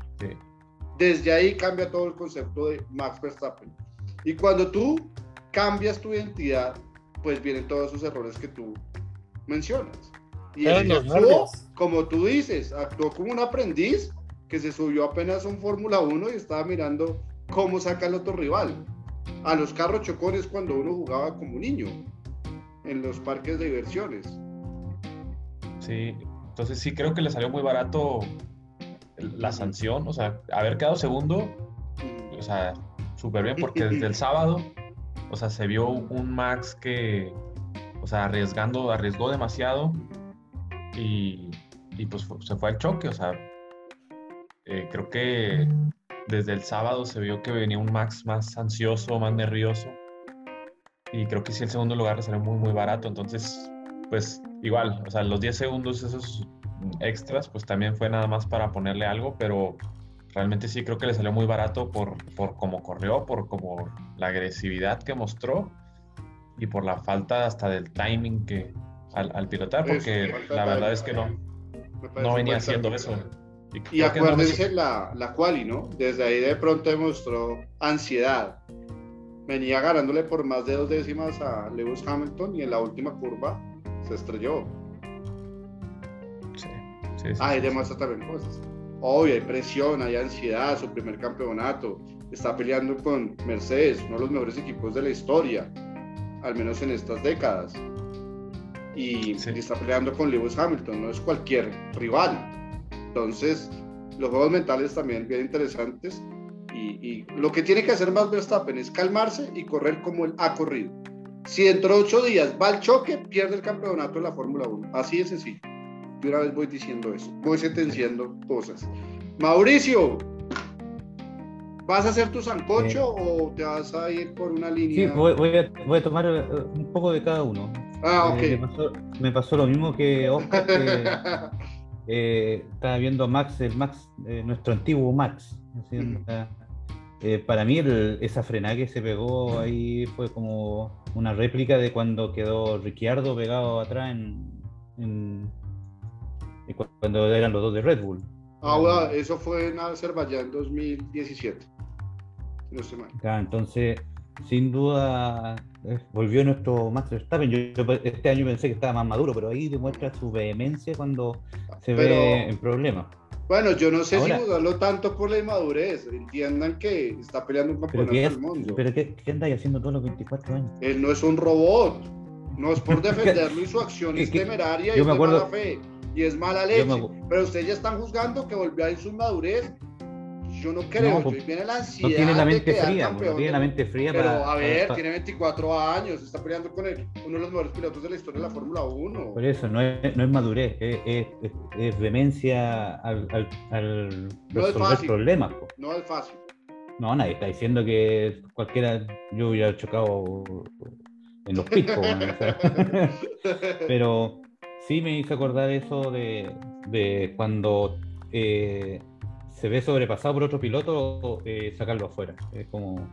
Desde ahí cambia todo el concepto de Max Verstappen. Y cuando tú cambias tu identidad, pues vienen todos esos errores que tú mencionas. Y él actuó, como tú dices, actuó como un aprendiz que se subió apenas a un Fórmula 1 y estaba mirando cómo saca el otro rival. A los carros chocones cuando uno jugaba como niño en los parques de diversiones. Sí, entonces sí creo que le salió muy barato la sanción, o sea, haber quedado segundo, o sea, súper bien, porque desde el sábado o sea, se vio un Max que, o sea, arriesgando, arriesgó demasiado y, pues se fue al choque. O sea, eh, creo que desde el sábado se vio que venía un Max más ansioso, más nervioso. Y creo que sí, el segundo lugar le salió muy, muy barato. Entonces, pues igual, o sea, los 10 segundos esos extras, pues también fue nada más para ponerle algo, pero realmente sí creo que le salió muy barato por, por cómo corrió, por como la agresividad que mostró y por la falta hasta del timing que al, pilotar, porque la verdad es que no, no venía haciendo eso. Y, acuérdense la, la quali, ¿no? Desde ahí de pronto demostró ansiedad. Venía ganándole por más de dos décimas a Lewis Hamilton y en la última curva se estrelló. Sí, sí, sí. Ah, y demuestra también cosas. Obvio, hay presión, hay ansiedad, su primer campeonato. Está peleando con Mercedes, uno de los mejores equipos de la historia, al menos en estas décadas. Y, está peleando con Lewis Hamilton, no es cualquier rival. Entonces, los juegos mentales también bien interesantes. Y, lo que tiene que hacer más Verstappen es calmarse y correr como él ha corrido. Si dentro de ocho días va al choque, pierde el campeonato en la Fórmula 1. Así de sencillo. Yo una vez voy diciendo eso, voy sentenciando cosas. Mauricio, ¿vas a hacer tu sancocho o te vas a ir por una línea? Sí, voy, a, tomar eh, un poco de cada uno. Ah, ok. Eh, me, pasó, lo mismo que Oscar, que eh, estaba viendo a Max, el Max, nuestro antiguo Max. para mí esa frenada que se pegó ahí fue como una réplica de cuando quedó Ricciardo pegado atrás en cuando eran los dos de Red Bull. Ahora, eso fue en Azerbaiyán 2017. No sé mal. entonces, sin duda, eh, volvió nuestro Max Verstappen. Yo, este año pensé que estaba más maduro, pero ahí demuestra su vehemencia cuando se ve en problemas. Bueno, yo no sé si dudarlo tanto por la inmadurez. Entiendan que está peleando un campeonato del mundo. ¿Pero qué, qué anda haciendo todos los 24 años? Él no es un robot. No es por defenderlo y su acción es temeraria y me acuerdo, fe y es mala leche. Pero ustedes ya están juzgando que volvió a su madurez. Yo no creo, no, pues, viene la ansiedad. No tiene la mente fría, no tiene la mente fría Pero a ver, tiene 24 años, está peleando con él, uno de los mejores pilotos de la historia de la Fórmula 1. Por eso, no es, no es madurez, es, es, demencia al, al, al no resolver problemas. No es fácil. No, nadie está diciendo que cualquiera, yo hubiera chocado en los picos. pero sí me hizo acordar eso de, cuando eh, se ve sobrepasado por otro piloto, eh, sacarlo afuera. Es como.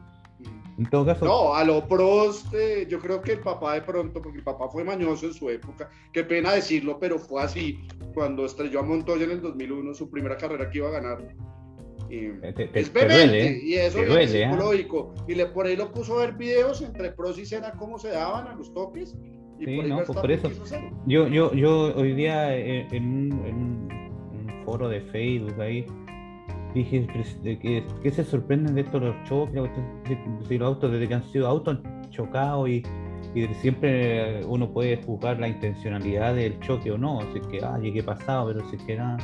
En todo caso. No, a lo Prost, eh, yo creo que el papá de pronto, porque el papá fue mañoso en su época, qué pena decirlo, pero fue así. Cuando estrelló a Montoya en el 2001, su primera carrera que iba a ganar. es vehemente, y eso es psicológico. Y le, por ahí lo puso a ver videos entre pros y cena, cómo se daban a los toques sí, no, pues por eso. Yo, yo, yo hoy día en, un, foro de Facebook ahí dije que, se sorprenden de estos los choques, si los autos desde que han sido autos chocados y, y siempre uno puede juzgar la intencionalidad del choque o no, si es que, ah, qué pasado, pero si es que nada.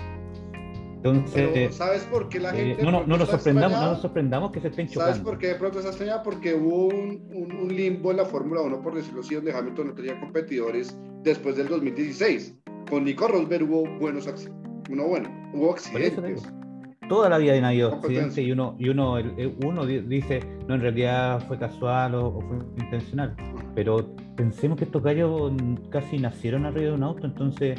Entonces, ¿sabes por qué la eh, gente.? no, no, no nos sorprendamos, no nos sorprendamos que se estén chocando. ¿Sabes por qué de pronto está extrañada? Porque hubo un, un, limbo en la Fórmula 1, por decirlo así, donde Hamilton no tenía competidores después del 2016. Con Nico Rosberg hubo buenos accidentes. Uno bueno, hubo accidentes toda la vida ha habido accidentes y uno, y uno, uno dice, no, en realidad fue casual o, fue intencional. Pero pensemos que estos gallos casi nacieron arriba de un auto, entonces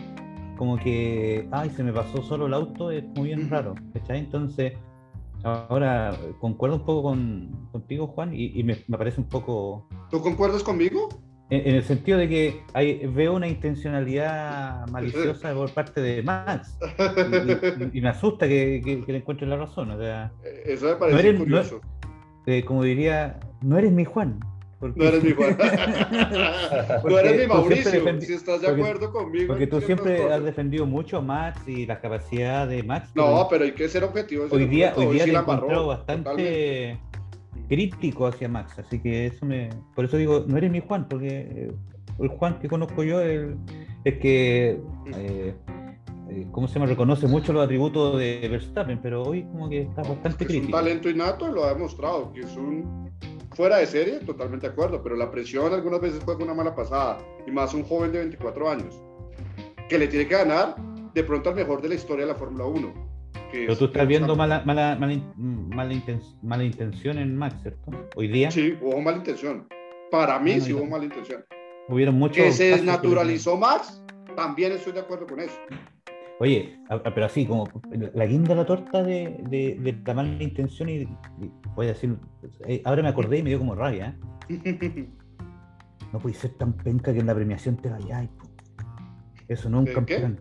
como que, ay, se me pasó solo el auto, es muy bien raro, ¿cachai? Entonces, ahora concuerdo un poco con, contigo, Juan, y, me, me, parece un poco... ¿Tú concuerdas conmigo? En, el sentido de que hay, veo una intencionalidad maliciosa por parte de Max y, me asusta que, que, le encuentre la razón. O sea, Eso me parece curioso. Eh, como diría, no eres mi Juan. No eres mi Juan. no eres mi Mauricio, si estás de acuerdo conmigo. Porque tú siempre has defendido mucho a Max y la capacidad de Max. No, pero hay que ser objetivos. Hoy día, hoy día te encontró bastante crítico hacia Max, así que eso me. Por eso digo, no eres mi Juan, porque eh, el Juan que conozco yo es, que. Eh, eh, ¿Cómo se me reconoce mucho los atributos de Verstappen? Pero hoy, como que está bastante crítico. Es un talento innato, lo ha demostrado, que es un. Fuera de serie, totalmente de acuerdo, pero la presión algunas veces juega una mala pasada, y más un joven de 24 años, que le tiene que ganar de pronto al mejor de la historia de la Fórmula 1 pero tú estás viendo mala, mala, mala, mala, intención en Max, ¿cierto? Hoy día. Sí, hubo mala intención. Para mí sí hubo mala intención. Hubieron muchos. Que se desnaturalizó Max, también estoy de acuerdo con eso. Oye, pero así, como la guinda de la torta de, de, la mala intención, y, voy a decir, eh, ahora me acordé y me dio como rabia. ¿eh? no puede ser tan penca que en la premiación te vayas. Eso un campeón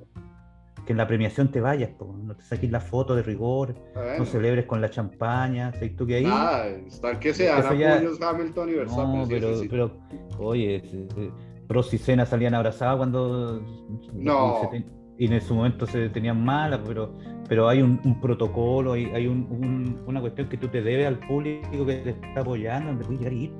que en la premiación te vayas, no te saques la foto de rigor, no celebres con la champaña, ¿sabes tú que ahí? Ah, están que se dan Hamilton y Verstappen. No, pero, pero, oye, Prost y Senna salían abrazados cuando. No. y en su momento se tenían malas, pero, pero hay un, protocolo, hay, hay un, una cuestión que tú te debes al público que te está apoyando, en vez de llegar y ir,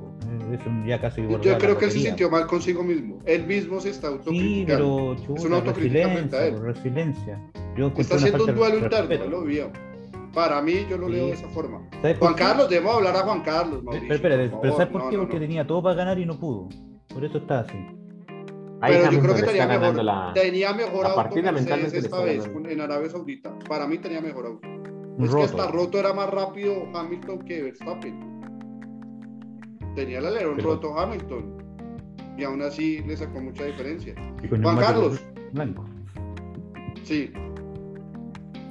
ya casi Yo creo que él se sintió mal consigo mismo. Él mismo se está autocriticando. Sí, pero es una autocrítica frente a él. Resiliencia. Yo está haciendo un duelo interno, lo vio. Para mí, yo lo leo de esa forma. Juan Carlos, debemos hablar a Juan Carlos. Mauricio, pero, pero, pero ¿sabes por qué? Porque tenía todo para ganar y no pudo. Por eso está así. pero yo creo que tenía mejor, la, tenía mejor auto esta vez en Arabia Saudita. Para mí tenía mejor auto. Es que hasta roto era más rápido Hamilton que Verstappen tenía el alerón roto Hamilton y aún así le sacó mucha diferencia. Juan Carlos. Blanco. Sí.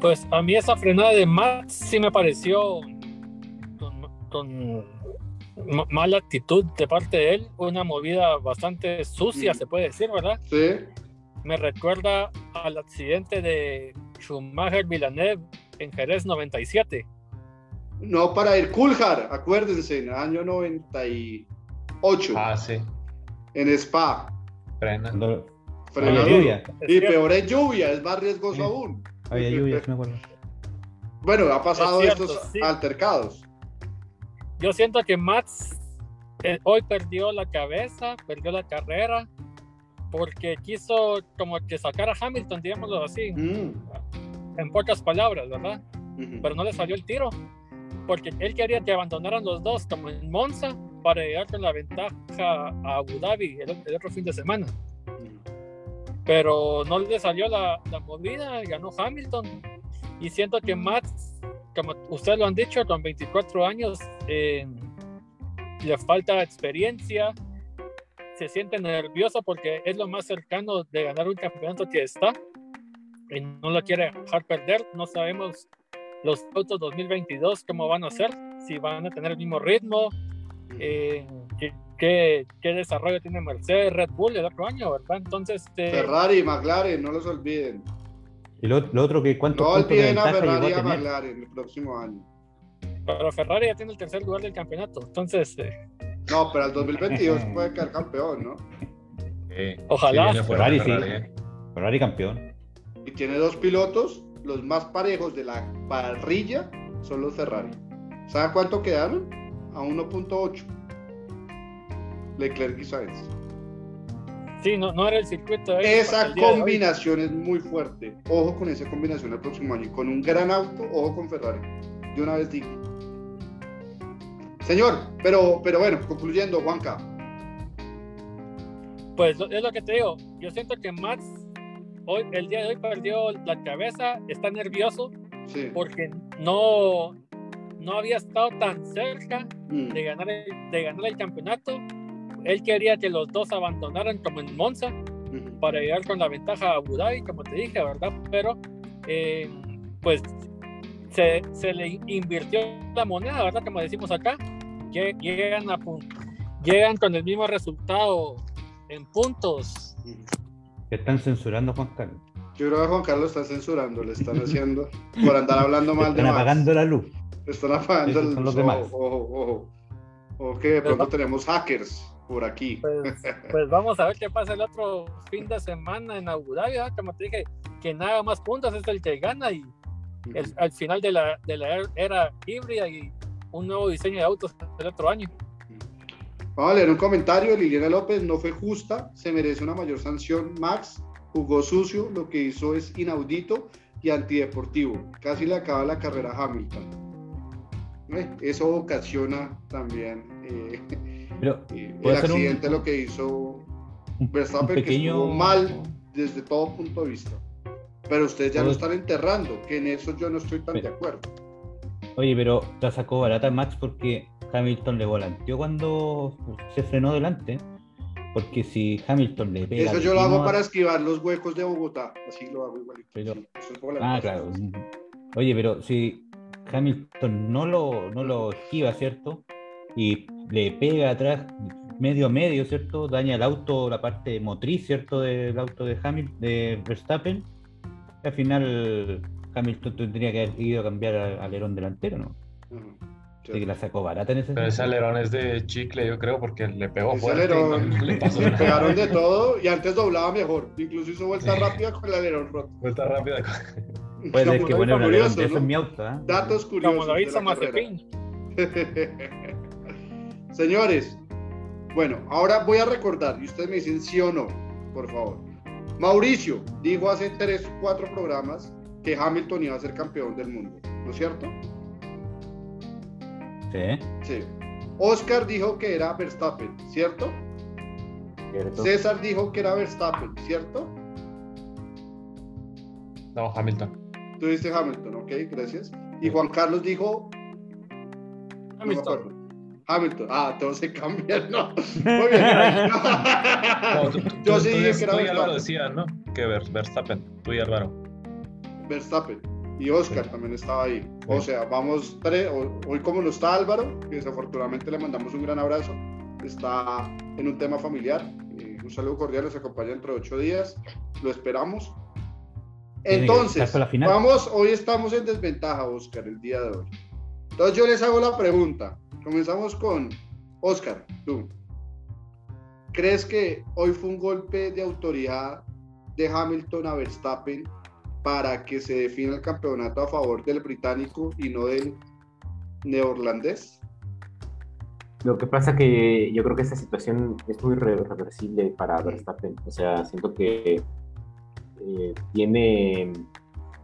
Pues a mí esa frenada de Max sí me pareció con, mala actitud de parte de él, una movida bastante sucia, se puede decir, ¿verdad? Sí. Me recuerda al accidente de Schumacher Villeneuve en Jerez 97 no para ir Kulhar, acuérdense, en el año 98. Ah, sí. En Spa. Frena. lluvia. Y peor es lluvia, es más riesgoso aún. Había lluvia, me acuerdo. Bueno, ha pasado estos altercados. Yo siento que Max eh, hoy perdió la cabeza, perdió la carrera, porque quiso como que sacar a Hamilton, digámoslo así, mm. en pocas palabras, ¿verdad? Pero no le salió el tiro porque él quería que abandonaran los dos como en Monza para llegar con la ventaja a Abu Dhabi el, otro fin de semana. Pero no le salió la, la movida, ganó Hamilton. Y siento que Max, como ustedes lo han dicho, con 24 años, eh, le falta experiencia, se siente nervioso porque es lo más cercano de ganar un campeonato que está y no lo quiere dejar perder. No sabemos los autos 2022, cómo van a ser, si van a tener el mismo ritmo, eh, qué, qué, desarrollo tiene Mercedes, Red Bull el otro año, ¿verdad? Entonces... Eh, Ferrari, McLaren, no los olviden. Y lo, otro que cuántos no olviden a Ferrari y a McLaren el próximo año. Pero Ferrari ya tiene el tercer lugar del campeonato, entonces... Eh, no, pero el 2022 puede quedar campeón, ¿no? Ojalá. Ferrari, sí. Ferrari campeón. Y tiene dos pilotos los más parejos de la parrilla son los Ferrari. ¿Sabe cuánto quedaron? A 1.8. Leclerc y Sainz. Sí, no, no era el circuito. Esa combinación es muy fuerte. Ojo con esa combinación el próximo año. Y con un gran auto, ojo con Ferrari. De una vez digo. Señor, pero, pero bueno, concluyendo, Juanca. Pues es lo que te digo. Yo siento que Max hoy, el día de hoy perdió la cabeza, está nervioso porque no, no había estado tan cerca mm. de, ganar el, de ganar el campeonato. Él quería que los dos abandonaran como en Monza para llegar con la ventaja a Abu Dhabi, como te dije, ¿verdad? Pero eh, pues se, se, le invirtió la moneda, ¿verdad? Como decimos acá, que llegan, a, llegan con el mismo resultado en puntos. Están censurando Juan Carlos. Yo creo que Juan Carlos está censurando, le están haciendo por andar hablando mal de Están apagando la luz. Están apagando la luz. Ojo, ojo, que de pronto tenemos hackers por aquí. Pues, pues, vamos a ver qué pasa el otro fin de semana en Abu Dhabi. Como te dije, que nada más puntos es el que gana y al final de la, de la era híbrida y un nuevo diseño de autos el otro año. Vamos a leer un comentario. Liliana López no fue justa, se merece una mayor sanción. Max jugó sucio, lo que hizo es inaudito y antideportivo. Casi le acaba la carrera a Hamilton. Eh, eso ocasiona también eh, eh, el accidente, lo que hizo Verstappen, que estuvo mal desde todo punto de vista. Pero ustedes ya lo están enterrando, que en eso yo no estoy tan de acuerdo. Oye, pero la sacó barata Max porque Hamilton le volanteó cuando se frenó delante. Porque si Hamilton le pega. Eso yo lo hago para esquivar los huecos de Bogotá. Así lo hago igualito. ah, claro. Oye, pero si Hamilton no lo, no lo esquiva, ¿cierto? Y le pega atrás medio medio, ¿cierto? Daña el auto, la parte motriz, ¿cierto? Del auto de Hamilton, de Verstappen. Al final Hamilton tendría que haber ido a cambiar al alerón delantero, ¿no? Que la sacó barata en ese Pero ese alerón es de chicle, yo creo, porque le pegó fuerte. Alerón, le, pegaron de todo y antes doblaba mejor. Incluso hizo vuelta rápida con el alerón roto. Vuelta rápida. Puede ser que bueno, el alerón de mi auto. ¿eh? Datos curiosos. Como Señores, bueno, ahora voy a recordar y ustedes me dicen sí o no, por favor. Mauricio dijo hace tres, cuatro programas que Hamilton iba a ser campeón del mundo, ¿no es cierto? Sí. Sí. Oscar dijo que era Verstappen, ¿cierto? César dijo que era Verstappen, ¿cierto? No, Hamilton. Tú dices Hamilton, ok, gracias. Y Juan Carlos dijo. Hamilton. Hamilton. Ah, se cambian, ¿no? Muy bien. Yo sí dije que era Tú y Álvaro decían, ¿no? Que Verstappen, tú y Álvaro. Verstappen. Y Oscar también estaba ahí. O sea, vamos tres. Hoy, como no está Álvaro, que desafortunadamente le mandamos un gran abrazo, está en un tema familiar. Eh, un saludo cordial, nos acompaña dentro de ocho días. Lo esperamos. Entonces, vamos, hoy estamos en desventaja, Oscar, el día de hoy. Entonces yo les hago la pregunta. Comenzamos con Oscar, tú. ¿Crees que hoy fue un golpe de autoridad de Hamilton a Verstappen para que se defina el campeonato a favor del británico y no del neerlandés? Lo que pasa que yo creo que esta situación es muy reversible para Verstappen. O sea, siento que eh, tiene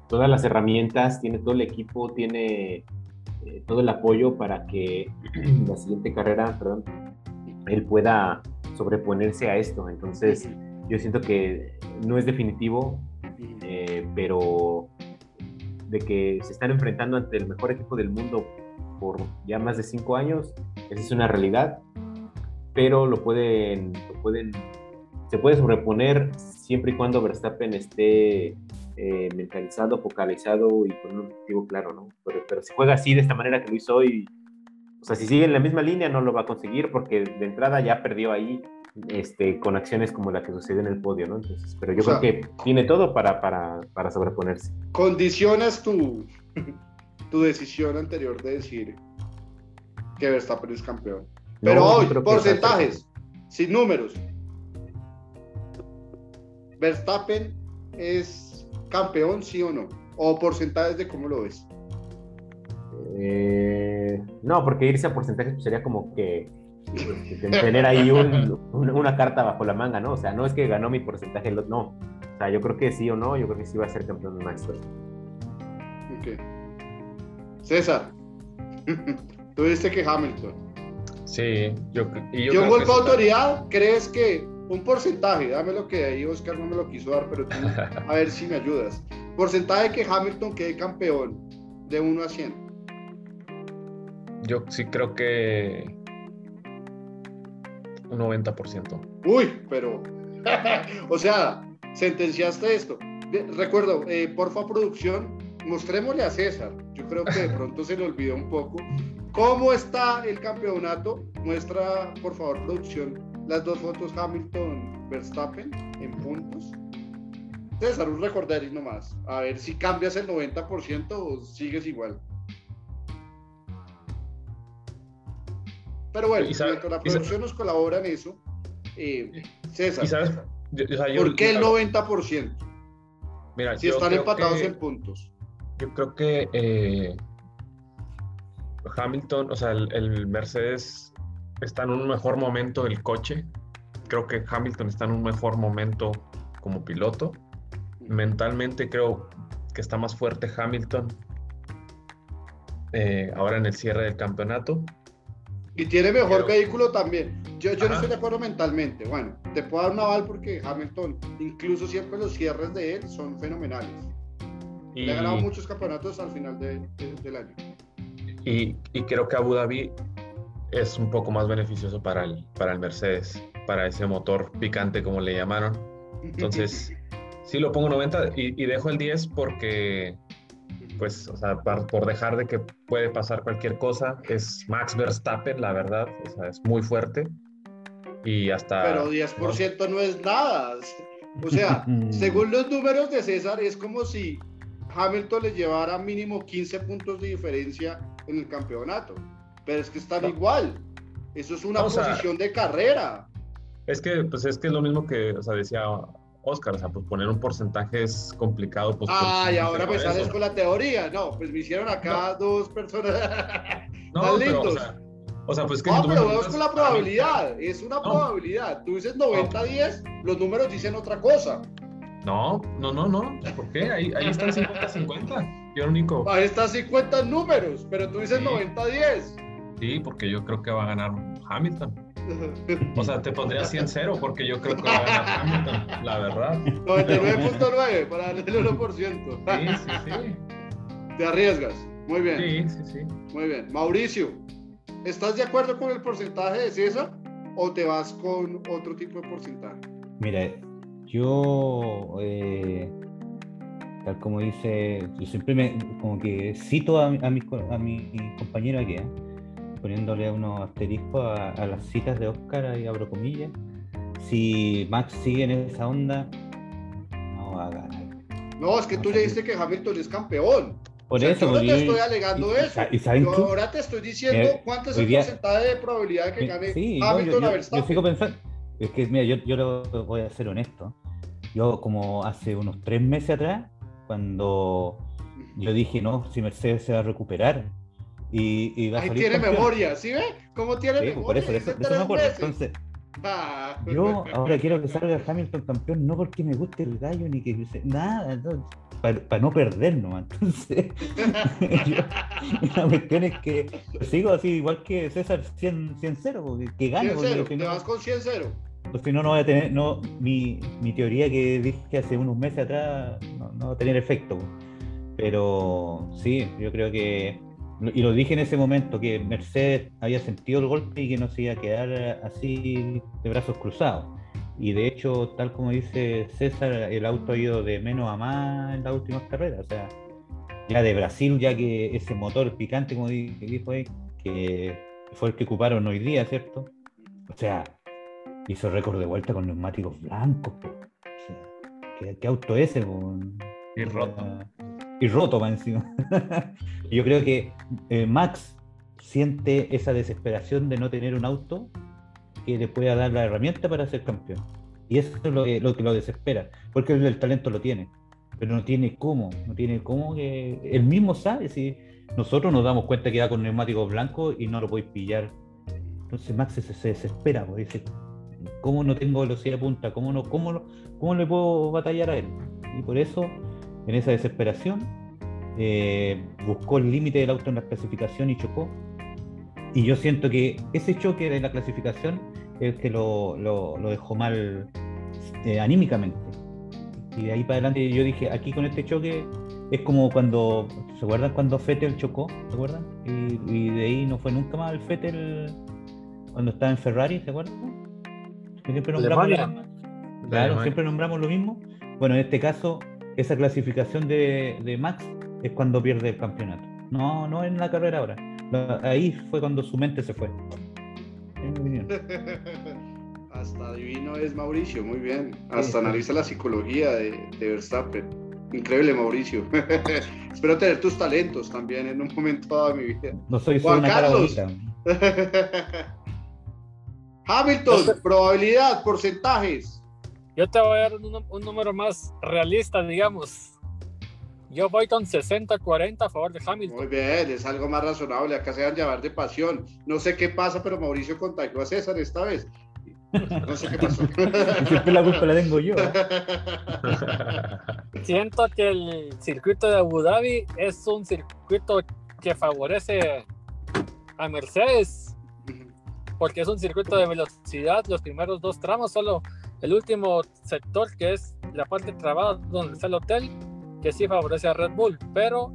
todas las herramientas, tiene todo el equipo, tiene eh, todo el apoyo para que la siguiente carrera, perdón, él pueda sobreponerse a esto. Entonces, yo siento que no es definitivo, eh, pero de que se están enfrentando ante el mejor equipo del mundo por ya más de cinco años, esa es una realidad, pero lo pueden, pueden se puede sobreponer siempre y cuando Verstappen esté eh, mentalizado, focalizado y con un objetivo claro, ¿no? Pero, pero si juega así, de esta manera que lo hizo hoy, o sea, si sigue en la misma línea no lo va a conseguir porque de entrada ya perdió ahí este, con acciones como la que sucedió en el podio, ¿no? Entonces, pero yo creo que tiene todo para, para, para sobreponerse. Condicionas tu, tu decisión anterior de decir que Verstappen es campeón. Pero hoy, porcentajes, sin números. ¿Verstappen es campeón, sí o no? ¿O porcentajes de cómo lo ves? Eh, no, porque irse a porcentajes sería como que tener ahí una carta bajo la manga, ¿no? O sea, no es que ganó mi porcentaje, no. O sea, yo creo que sí o no, yo creo que sí va a ser campeón de Max Ok. César, tú dijiste que Hamilton. Sí, yo, y yo, yo vuelvo autoridad, ¿crees que un porcentaje, dame lo que ahí Oscar no me lo quiso dar, pero tú, a ver si me ayudas. Porcentaje que Hamilton quede campeón de 1 a 100. Yo sí creo que un 90%. Uy, pero, o sea, sentenciaste esto. Recuerdo, eh, porfa producción, mostrémosle a César. Yo creo que de pronto se le olvidó un poco. ¿Cómo está el campeonato? Muestra, por favor, producción, las dos fotos Hamilton-Verstappen en puntos. César, un y nomás. A ver si cambias el 90% o sigues igual. Pero bueno, mientras la producción nos colabora en eso, eh, César, ¿por qué el 90%? Mira, si están empatados en puntos. Yo creo que eh, Hamilton, o sea, el, Mercedes está en un mejor momento del coche. Creo que Hamilton está en un mejor momento como piloto. Mentalmente creo que está más fuerte Hamilton eh, ahora en el cierre del campeonato. Y tiene mejor vehículo también. Yo, yo no estoy de acuerdo mentalmente. Bueno, te puedo dar un aval porque Hamilton, incluso siempre los cierres de él son fenomenales. Y... Le ha ganado muchos campeonatos al final del año. Y, y, creo que Abu Dhabi es un poco más beneficioso para el, para el Mercedes, para ese motor picante como le llamaron. Entonces, sí lo pongo 90 y, y dejo el 10 porque pues, o sea, por, dejar de que puede pasar cualquier cosa, es Max Verstappen, la verdad, o sea, es muy fuerte. Y hasta... Pero 10% no es nada. O sea, según los números de César, es como si Hamilton le llevara mínimo 15 puntos de diferencia en el campeonato. Pero es que están igual. Eso es una posición de carrera. Es que, pues es que es lo mismo que, o sea, decía Oscar, o sea, pues poner un porcentaje es complicado. Pues, ah, y ahora me sales con la teoría. No, pues me hicieron acá dos personas. no, pero, o, sea, pues que. No, pero vamos con la probabilidad. Es una probabilidad. Tú dices 90-10, los números dicen otra cosa. No, no, no, no. ¿Por qué? Ahí, ahí están 50-50. Yo único. Ahí están 50 números, pero tú dices 90-10. Sí, porque yo creo que va a ganar Hamilton. O sea, te pondría 100-0 porque yo creo que va a ganar Hamilton, la verdad. 99.9 para darle el 1%. Sí, sí, sí. Te arriesgas. Muy bien. Sí, sí, sí. Muy bien. Mauricio, ¿estás de acuerdo con el porcentaje de César o te vas con otro tipo de porcentaje? Mira, yo, eh, tal como dice, yo siempre me, como que cito a, mi, a mi compañero aquí, ¿eh? Poniéndole unos asteriscos a, las citas de Oscar, ahí abro comillas. Si Max sigue en esa onda, no va a ganar. No, es que tú ya dijiste que Hamilton es campeón. Por eso, yo no te estoy alegando eso. ¿y ahora te estoy diciendo eh, cuánto es el porcentaje de probabilidad de que gane Hamilton a Verstappen. Yo sigo pensando, es que mira, yo, yo lo voy a ser honesto. Yo como hace unos tres meses atrás, cuando yo dije, no, si Mercedes se va a recuperar, y, y Ahí tiene memoria, ¿sí ve? ¿Cómo tiene memoria? Por eso, eso, me acuerdo. Entonces, ah. yo ahora quiero que salga Hamilton campeón, no porque me guste el gallo ni que nada, para, no perder nomás. Entonces, la cuestión es que sigo así, igual que César 100-0, que gane. te vas con 100-0. Pues si no, no voy a tener, no, mi, mi teoría que dije hace unos meses atrás no, no va a tener efecto. Pero sí, yo creo que y lo dije en ese momento, que Mercedes había sentido el golpe y que no se iba a quedar así de brazos cruzados. Y de hecho, tal como dice César, el auto ha ido de menos a más en las últimas carreras. O sea, ya de Brasil, ya que ese motor picante, como dijo ahí, que fue el que ocuparon hoy día, ¿cierto? O sea, hizo récord de vuelta con neumáticos blancos. O sea, ¿qué, auto es ese? Y roto y roto más encima. Yo creo que eh, Max siente esa desesperación de no tener un auto que le pueda dar la herramienta para ser campeón. Y eso es lo que lo, desespera, porque el talento lo tiene, pero no tiene cómo, no tiene cómo que él mismo sabe si nosotros nos damos cuenta que va con neumáticos blancos y no lo podéis pillar Entonces Max se, se desespera, pues dice, ¿cómo no tengo velocidad de punta? ¿Cómo no, cómo, ¿Cómo le puedo batallar a él? Y por eso, en esa desesperación, eh, buscó el límite del auto en la clasificación y chocó. Y yo siento que ese choque de la clasificación es el que lo, lo, dejó mal eh, anímicamente. Y de ahí para adelante yo dije, aquí con este choque es como cuando, ¿se acuerdan cuando Fettel chocó? ¿Se acuerdan? Y, de ahí no fue nunca más el Fettel cuando estaba en Ferrari, ¿se acuerdan? siempre nombramos, claro, siempre nombramos lo mismo. Bueno, en este caso, esa clasificación de, de Max es cuando pierde el campeonato. No, no en la carrera ahora. Ahí fue cuando su mente se fue. En mi opinión. Hasta divino es Mauricio, muy bien. Hasta analiza la psicología de, de Verstappen. Increíble, Mauricio. Espero tener tus talentos también en un momento de mi vida. No soy Juan Carlos. Hamilton, probabilidad, porcentajes. Yo te voy a dar un, un número más realista, digamos. Yo voy con 60-40 a favor de Hamilton. Muy bien, es algo más razonable. Acá se van a llevar de pasión. No sé qué pasa, pero Mauricio contagió a César esta vez. No sé qué pasó. Siempre la culpa la tengo yo. Siento que el circuito de Abu Dhabi es un circuito que favorece a Mercedes. Porque es un circuito de velocidad. Los primeros dos tramos, solo el último sector que es la parte trabada donde está el hotel que sí favorece a Red Bull, pero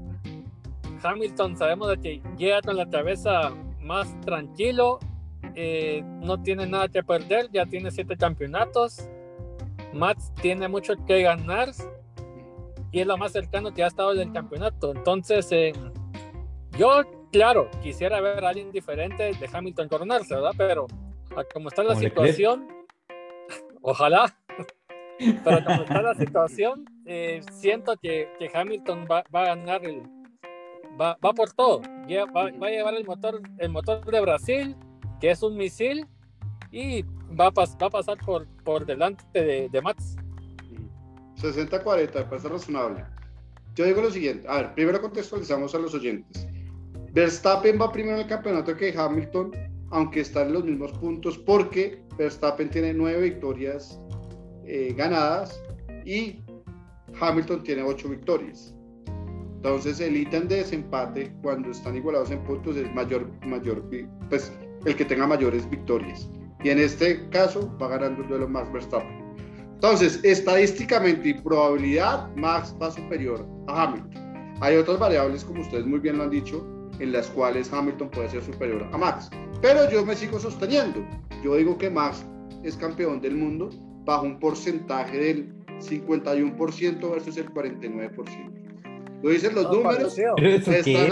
Hamilton sabemos de que llega con la cabeza más tranquilo, eh, no tiene nada que perder, ya tiene siete campeonatos, Max tiene mucho que ganar y es lo más cercano que ha estado del campeonato. Entonces, eh, yo, claro, quisiera ver a alguien diferente de Hamilton coronarse, ¿verdad? Pero como está la situación, ojalá, pero como está la situación, eh, siento que, que, Hamilton va, va, a ganar el. Va, va por todo. Va, va, a llevar el motor, el motor de Brasil, que es un misil, y va a, va a pasar por, por delante de, de Max. 60-40, parece razonable. Yo digo lo siguiente. A ver, primero contextualizamos a los oyentes. Verstappen va primero en el campeonato que Hamilton, aunque están en los mismos puntos, porque Verstappen tiene nueve victorias eh, ganadas y Hamilton tiene ocho victorias. Entonces el ítem de desempate cuando están igualados en puntos es mayor, mayor, pues el que tenga mayores victorias. Y en este caso va ganando el duelo más Verstappen. Entonces, estadísticamente y probabilidad, Max va superior a Hamilton. Hay otras variables, como ustedes muy bien lo han dicho, en las cuales Hamilton puede ser superior a Max. Pero yo me sigo sosteniendo. Yo digo que Max es campeón del mundo bajo un porcentaje del 51% versus el 49%. Lo dicen los números. Están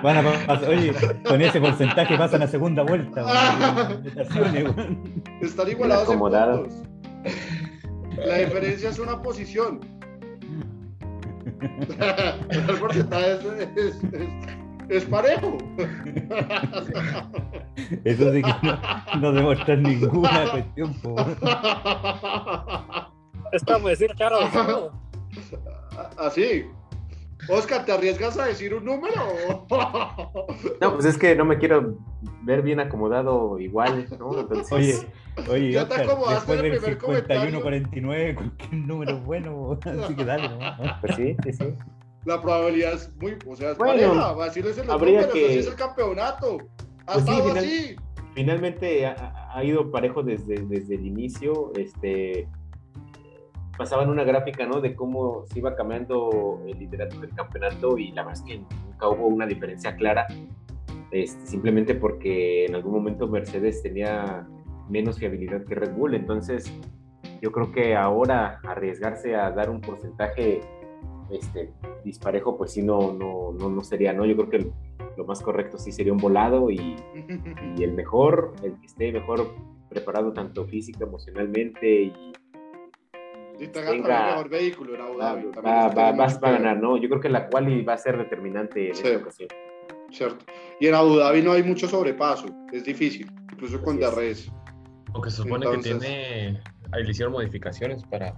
Van a oye, con ese porcentaje pasan a segunda vuelta. Están igualados en puntos. La diferencia es una posición. El porcentaje es, es, parejo. Eso sí que no, no demuestra ninguna cuestión. Es como decir caro. Así. Oscar, ¿te arriesgas a decir un número? No, pues es que no me quiero ver bien acomodado igual, ¿no? Oye, oye, ya Oscar, te acomodaste en el primer 51, 49, cualquier número bueno, así que dale, ¿no? Pues sí, sí, sí. La probabilidad es muy, o sea, es bueno, pareja, así lo dicen los números, que... así es el campeonato. Ha pues estado así. Finalmente ha, ha, ido parejo desde, desde el inicio, este pasaban una gráfica, ¿no? De cómo se iba cambiando el liderato del campeonato y la verdad es que nunca hubo una diferencia clara, este, simplemente porque en algún momento Mercedes tenía menos fiabilidad que Red Bull, entonces yo creo que ahora arriesgarse a dar un porcentaje este, disparejo, pues sí, no, no, no, no sería, ¿no? Yo creo que lo más correcto sí sería un volado y, y el mejor, el que esté mejor preparado tanto física, emocionalmente y tenga, mejor vehículo en Abu Dhabi. Va, va, va, a ganar, ¿no? Yo creo que la quali va a ser determinante en esta ocasión. Cierto. Y en Abu Dhabi no hay mucho sobrepaso, es difícil, incluso con DRS. Aunque se supone que tiene, ahí le hicieron modificaciones para...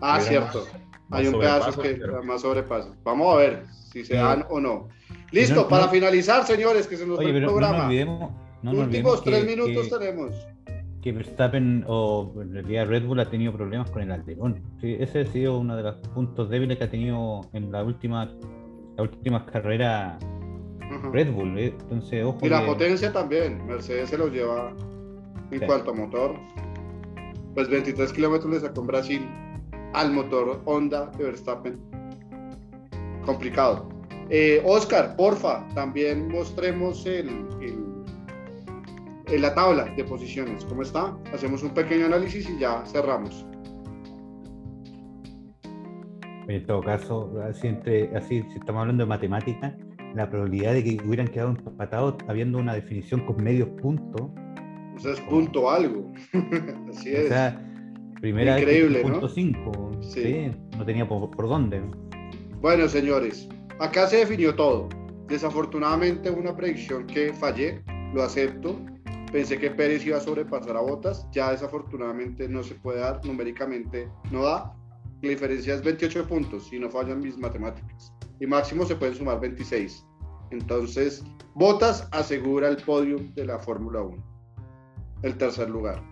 Ah, cierto. hay un pedazo que pero... más sobrepaso. Vamos a ver si se dan o no. Listo, para finalizar, señores, que se nos Oye, el programa. No nos olvidemos, No, Últimos tres minutos tenemos. Que Verstappen o en realidad Red Bull ha tenido problemas con el Alderón. Sí, ese ha sido uno de los puntos débiles que ha tenido en la última, la última carrera Red Bull. ¿eh? Entonces, ojo. Y la potencia también. Mercedes se los lleva en cuanto a motor. Pues 23 kilómetros le sacó en Brasil al motor Honda de Verstappen. Complicado. Eh, Oscar, porfa, también mostremos el, el, la tabla de posiciones. ¿Cómo está? Hacemos un pequeño análisis y ya cerramos. En todo caso, así, así si estamos hablando de matemáticas, la probabilidad de que hubieran quedado empatados habiendo una definición con medios puntos. O sea, es punto algo. Así es. O sea, primera Increíble, punto 5. Sí. No tenía por, por, dónde. Bueno, señores, acá se definió todo. Desafortunadamente, una predicción que fallé, lo acepto. Pensé que Pérez iba a sobrepasar a Botas. Ya desafortunadamente no se puede dar, numéricamente no da. La diferencia es 28 puntos, si no fallan mis matemáticas y máximo se pueden sumar 26. Entonces, Botas asegura el podio de la Fórmula 1, el tercer lugar.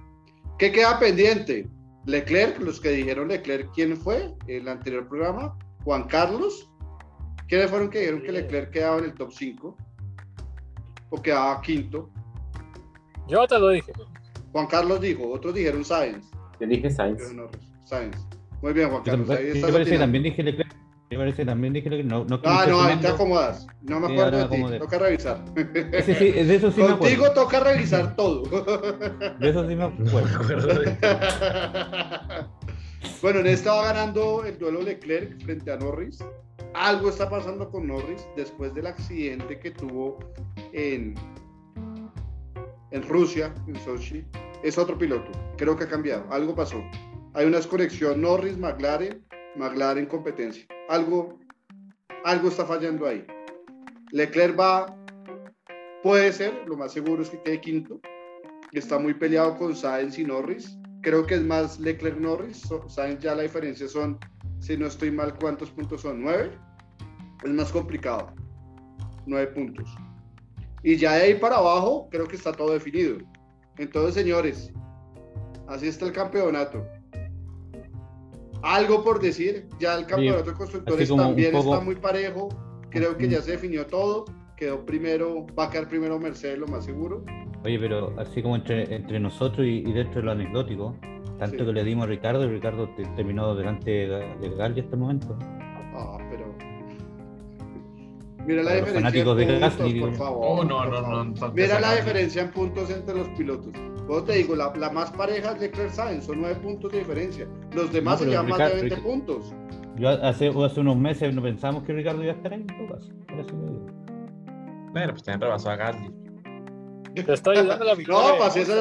¿Qué queda pendiente? Leclerc, los que dijeron Leclerc, ¿quién fue? El anterior programa, Juan Carlos. ¿Quiénes fueron que dijeron que Leclerc quedaba en el top 5? ¿O quedaba quinto? Yo te lo dije. Juan Carlos dijo, otros dijeron Sainz. Yo dije Sainz. Sainz. Muy bien, Juan Carlos. Ahí también dije Leclerc. Me parece también dije que no. No, ah, no, ahí te acomodas. No me acuerdo de ti. Toca revisar. Ese sí, de eso sí Contigo me toca revisar todo. De eso sí me acuerdo. bueno, en esta va ganando el duelo Leclerc frente a Norris. Algo está pasando con Norris después del accidente que tuvo en, en Rusia, en Sochi. Es otro piloto. Creo que ha cambiado. Algo pasó. Hay una desconexión Norris-McLaren McLaren competencia. Algo, algo está fallando ahí. Leclerc va, puede ser, lo más seguro es que quede quinto. Está muy peleado con Sainz y Norris. Creo que es más Leclerc-Norris. Sainz ya la diferencia son, si no estoy mal, ¿cuántos puntos son? ¿Nueve? Es más complicado. Nueve puntos. Y ya de ahí para abajo, creo que está todo definido. Entonces, señores, así está el campeonato algo por decir. Ya el campeonato de constructores también está muy parejo. Creo que ya se definió todo. Quedó primero, va a quedar primero Mercedes, lo más seguro. Oye, pero así como entre, entre nosotros y, dentro de lo anecdótico, tanto que le dimos a Ricardo y Ricardo terminó delante de Galli hasta el momento. Mira la diferencia. en puntos, por favor. Oh, no, no, no, Mira la diferencia en puntos entre los pilotos. Pues te digo, la, la, más pareja es Leclerc Sainz, son nueve puntos de diferencia. Los demás se llevan más de 20 puntos. Yo hace, hace unos meses no pensamos que Ricardo iba a estar ahí en caso. Bueno, pues también rebasó a Gasly. Te estoy ayudando la victoria. No, para César,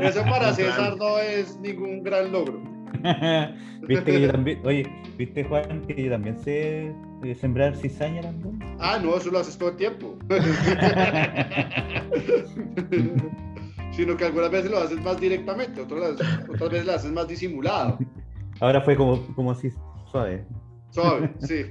eso para César no es ningún gran logro. viste que yo también, oye, viste Juan que yo también sé sembrar cizaña también. Ah, no, eso lo haces todo el tiempo. Sino que algunas veces lo haces más directamente, otras, otras veces lo haces más disimulado. Ahora fue como, como así suave. Suave, sí.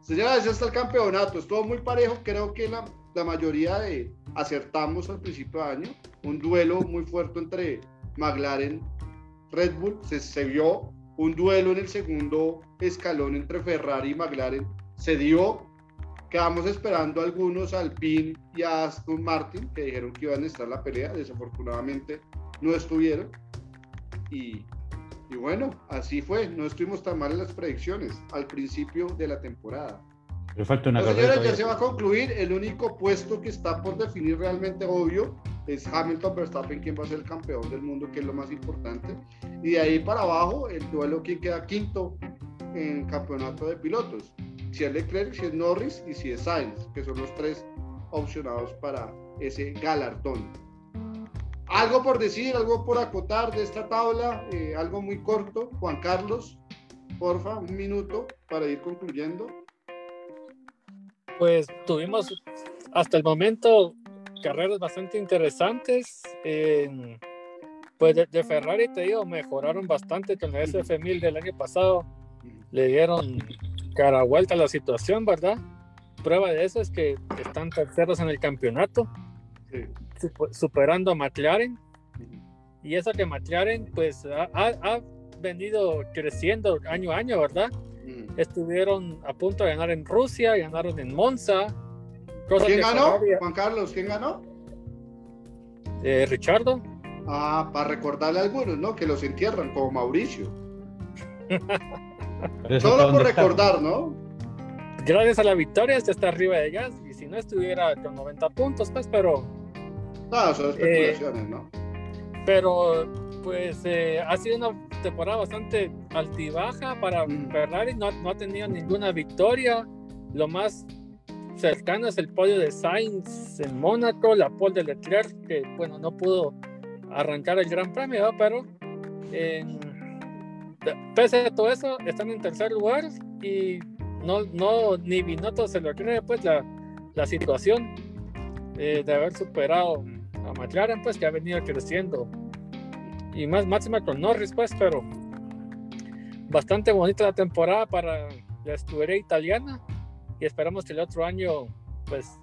Señora, ese está el campeonato. Estuvo muy parejo. Creo que la, la mayoría de acertamos al principio de año. Un duelo muy fuerte entre McLaren, Red Bull. Se, se vio un duelo en el segundo escalón entre Ferrari y McLaren. Se dio Quedamos esperando algunos Alpine y Aston Martin que dijeron que iban a estar en la pelea. Desafortunadamente no estuvieron. Y, y bueno, así fue. No estuvimos tan mal en las predicciones al principio de la temporada. Pero falta una señores, ya se va a concluir. El único puesto que está por definir realmente obvio es Hamilton Verstappen, quien va a ser el campeón del mundo, que es lo más importante. Y de ahí para abajo, el duelo, quien queda quinto en campeonato de pilotos si es Leclerc, si es Norris y si es Sainz, que son los tres opcionados para ese galardón. Algo por decir, algo por acotar de esta tabla, eh, algo muy corto. Juan Carlos, porfa, un minuto para ir concluyendo. Pues tuvimos hasta el momento carreras bastante interesantes. pues de, Ferrari, te digo, mejoraron bastante con la SF1000 del año pasado. Le dieron cara vuelta a la situación, ¿verdad? prueba de eso es que están terceros en el campeonato, superando a McLaren. Y eso que McLaren pues ha, venido creciendo año a año, ¿verdad? Estuvieron a punto de ganar en Rusia, ganaron en Monza. ¿Quién ganó? Juan Carlos, ¿quién ganó? Eh, Richardo. Ah, para recordarle a algunos, ¿no? Que los entierran, como Mauricio. Solo por recordar, ¿no? Gracias a la victoria, este está arriba de Gas. Y si no estuviera con 90 puntos, pues, pero. No, son especulaciones, ¿no? Pero, pues, eh, ha sido una temporada bastante altibaja para mm. Ferrari. No, no ha tenido ninguna victoria. Lo más cercano es el podio de Sainz en Mónaco, la pole de Leclerc, que, bueno, no pudo arrancar el Gran Premio, pero. En, pese a todo eso, están en tercer lugar y no, no ni Binotto se lo cree, pues la, la situación eh, de haber superado a McLaren, pues que ha venido creciendo y más máxima con Norris, pues, pero bastante bonita la temporada para la escudería italiana y esperamos que el otro año, pues,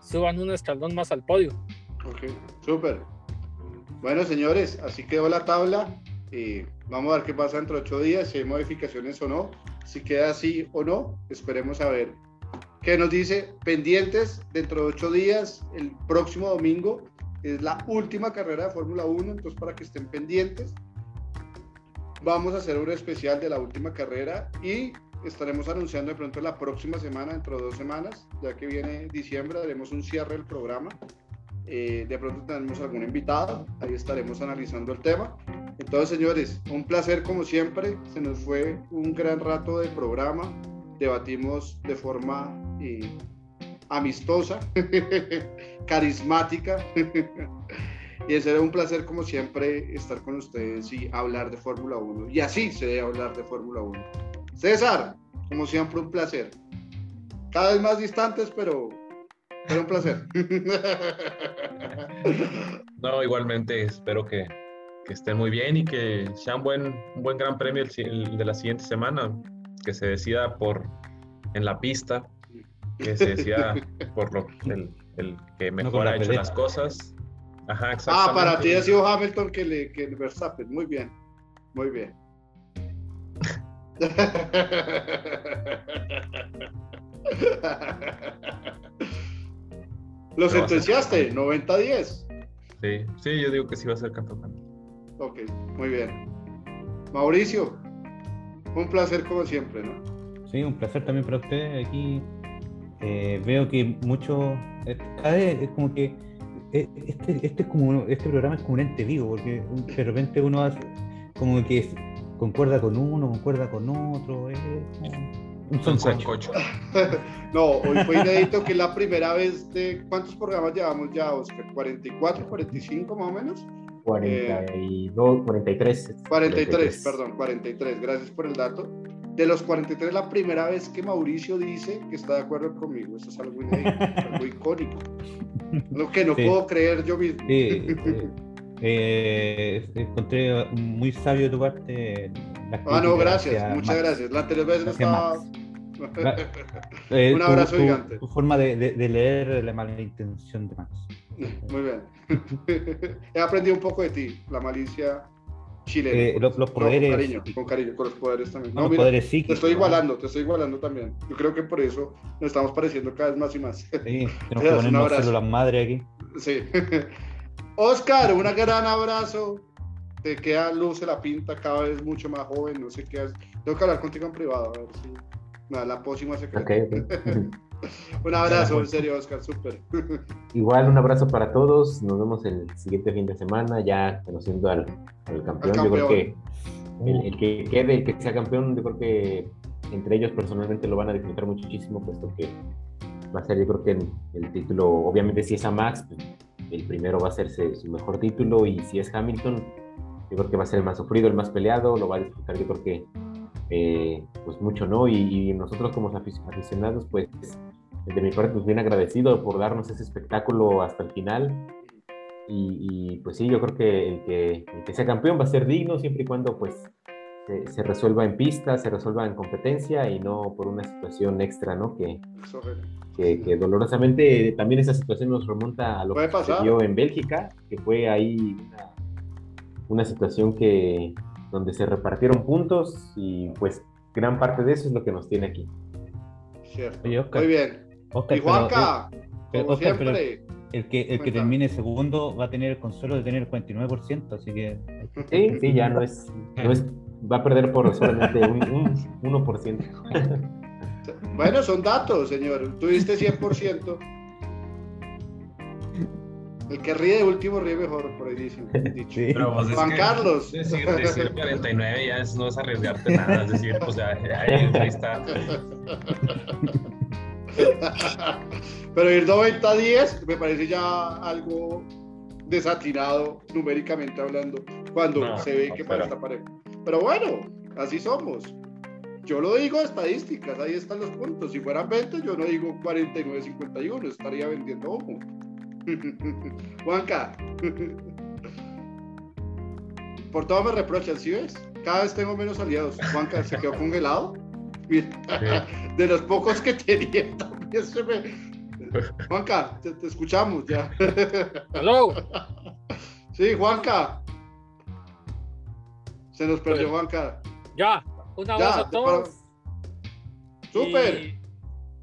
suban un escalón más al podio. Ok, súper. Bueno, señores, así quedó la tabla. Vamos a ver qué pasa dentro de ocho días, si hay modificaciones o no. Si queda así o no, esperemos a ver qué nos dice. Pendientes dentro de ocho días, el próximo domingo es la última carrera de Fórmula 1, entonces para que estén pendientes. Vamos a hacer un especial de la última carrera y estaremos anunciando de pronto la próxima semana, dentro de dos semanas, ya que viene diciembre, haremos un cierre del programa eh, de pronto tenemos algún invitado, ahí estaremos analizando el tema. Entonces, señores, un placer como siempre, se nos fue un gran rato de programa, debatimos de forma eh, amistosa, carismática. y será un placer como siempre estar con ustedes y hablar de Fórmula 1. Y así se debe hablar de Fórmula 1. César, como siempre un placer. Cada vez más distantes, pero era un placer. No, igualmente espero que, estén muy bien y que sea un buen, un buen gran premio el, de la siguiente semana, que se decida por en la pista, que se decida por lo, el, el que mejor ha hecho las cosas. Ajá, ah, para ti ha sido Hamilton que, le, que Verstappen. Muy bien, muy bien. Lo sentenciaste, 90-10. Sí, sí, yo digo que sí va a ser campeón. Ok, muy bien. Mauricio, un placer como siempre, ¿no? Sí, un placer también para ustedes. Aquí eh, veo que mucho, eh, cada vez es como que eh, este, este, es como, este programa es como un ente vivo, porque de repente uno hace, como que concuerda con uno, concuerda con otro. Es un sancocho. no, hoy fue inédito que es la primera vez de. ¿Cuántos programas llevamos ya, Oscar? ¿44, 45 más o menos? 42, 43. 43, perdón, 43. Gracias por el dato. De los 43, la primera vez que Mauricio dice que está de acuerdo conmigo. Eso es algo inédito, algo icónico. Lo que no puedo creer yo mismo. Sí, eh, encontré muy sabio de tu parte. ah, no, gracias, muchas gracias. La anterior vez no estaba. Eh, un abrazo gigante. Tu forma de, leer la mala intención de Max. Muy bien. He aprendido un poco de ti, la malicia chilena. Eh, los, poderes. con, cariño, con cariño, con los poderes también. No, los poderes psíquicos. Te estoy igualando, te estoy igualando también. Yo creo que por eso nos estamos pareciendo cada vez más y más. Sí, tenemos que ponernos las madres aquí. Sí. Oscar, un gran abrazo. Te queda luce la pinta cada vez mucho más joven. No sé qué haces. Tengo que hablar contigo en privado, a ver si la pócima secreta. un abrazo, en serio, Oscar, súper. Igual un abrazo para todos. Nos vemos el siguiente fin de semana, ya conociendo al, campeón. Yo creo que el, que quede, el que sea campeón, yo creo que entre ellos personalmente lo van a disfrutar muchísimo, puesto que va a ser, yo creo que el, título, obviamente si es a Max, pues, el primero va a ser su mejor título, y si es Hamilton, yo creo que va a ser el más sufrido, el más peleado, lo va a disfrutar yo creo que eh, pues mucho, ¿no? Y, nosotros como aficionados, pues de mi parte, pues bien agradecido por darnos ese espectáculo hasta el final. Y, pues sí, yo creo que el, que el, que sea campeón va a ser digno siempre y cuando pues se, resuelva en pista, se resuelva en competencia y no por una situación extra, ¿no? Que, que, dolorosamente también esa situación nos remonta a lo que sucedió en Bélgica, que fue ahí una, situación que donde se repartieron puntos y pues gran parte de eso es lo que nos tiene aquí. Cierto. Muy bien. y Juanca, como siempre. el que, el que termine segundo va a tener el consuelo de tener el 49%, así que... Sí, sí, ya no es, no es va a perder por solamente un, 1%. Bueno, son datos, señor. Tuviste 100%. El que ríe de último ríe mejor, por ahí dicen. Pues, Juan Carlos. Decir, 49 ya es, no es arriesgarte nada, es decir, pues ya, ahí, está. Pero ir 90 a 10 me parece ya algo desatinado numéricamente hablando cuando se ve que para esta pareja. Pero bueno, así somos. Yo lo digo estadísticas, ahí están los puntos. Si fueran 20, yo no digo 49-51, estaría vendiendo ojo. Juanca. Por todo me reprochan, ¿sí ves? Cada vez tengo menos aliados. Juanca se quedó congelado. De los pocos que tenía también se me... Juanca, te, escuchamos ya. Hello. Sí, Juanca. Se nos perdió Juanca. Ya, un abrazo a todos. Súper.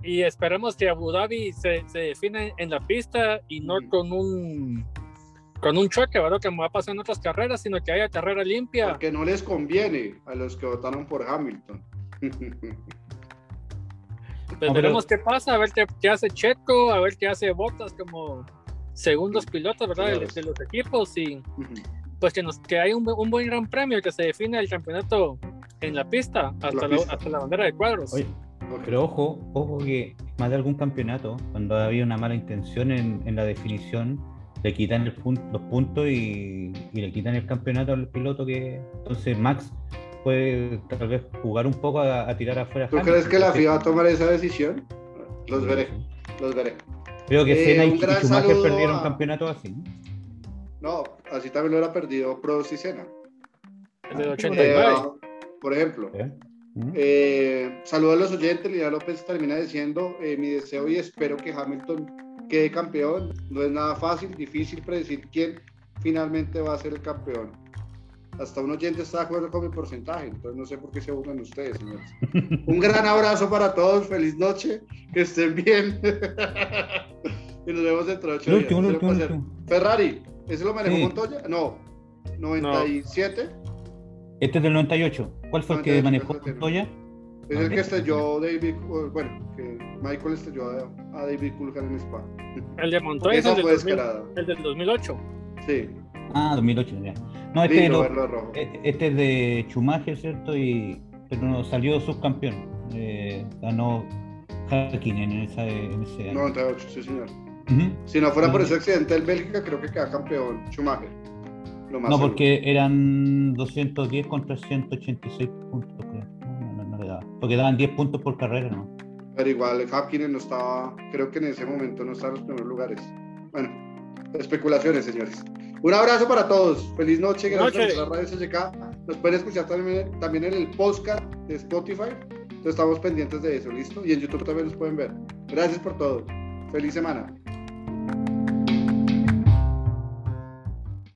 Y, esperemos que Abu Dhabi se, se define en la pista y no con un con un choque, ¿verdad? Que me va a pasar en otras carreras, sino que haya carrera limpia. Porque no les conviene a los que votaron por Hamilton. Pues veremos qué pasa, a ver qué, hace Checo, a ver qué hace Bottas como segundos pilotos, ¿verdad? De, los equipos y pues que, nos, que hay un, un, buen gran premio que se define el campeonato en la pista hasta la, hasta la bandera de cuadros. pero ojo, ojo que más de algún campeonato, cuando había una mala intención en, en la definición, le quitan el los puntos y, y, le quitan el campeonato al piloto que entonces Max puede tal vez jugar un poco a, tirar afuera. ¿Tú crees que la FIA va a tomar esa decisión? Los veré, los veré. Creo que eh, Senna y, Schumacher perdieron campeonato así. No, así también lo hubiera perdido Prost y Senna. El 89. Eh, por ejemplo. Eh, saludos a los oyentes. Lidia López termina diciendo: eh, Mi deseo y espero que Hamilton quede campeón. No es nada fácil, difícil predecir quién finalmente va a ser el campeón. Hasta un oyente está de acuerdo con mi porcentaje, entonces no sé por qué se burlan ustedes, señores. un gran abrazo para todos, feliz noche, que estén bien. y nos vemos dentro de ocho días. Ferrari, ¿Ese lo manejó Montoya? No, 97. Este es del 98. ¿Cuál fue el que manejó Montoya? Es el que estrelló David, bueno, que Michael estrelló a, David Coulthard en Spa. El de Montoya es el, fue del el del 2008. Sí. Ah, 2008, ya. No, este, e, este es de Schumacher, ¿cierto? Y, pero no, salió subcampeón. Eh, ganó Hakkinen en, esa, en ese año. 98, sí, señor. Si no fuera por ese accidente del Bélgica, creo que queda campeón Schumacher. no, porque eran 210 contra 186 puntos, creo. No, no, le daba. Porque daban 10 puntos por carrera, ¿no? Pero igual, Hapkinen no estaba, creo que en ese momento no estaba en los primeros lugares. Bueno, especulaciones, señores. Un abrazo para todos. Feliz noche. Gracias a la radio SSK. Nos pueden escuchar también, también en el podcast de Spotify. Entonces estamos pendientes de eso, ¿listo? Y en YouTube también nos pueden ver. Gracias por todo. Feliz semana. you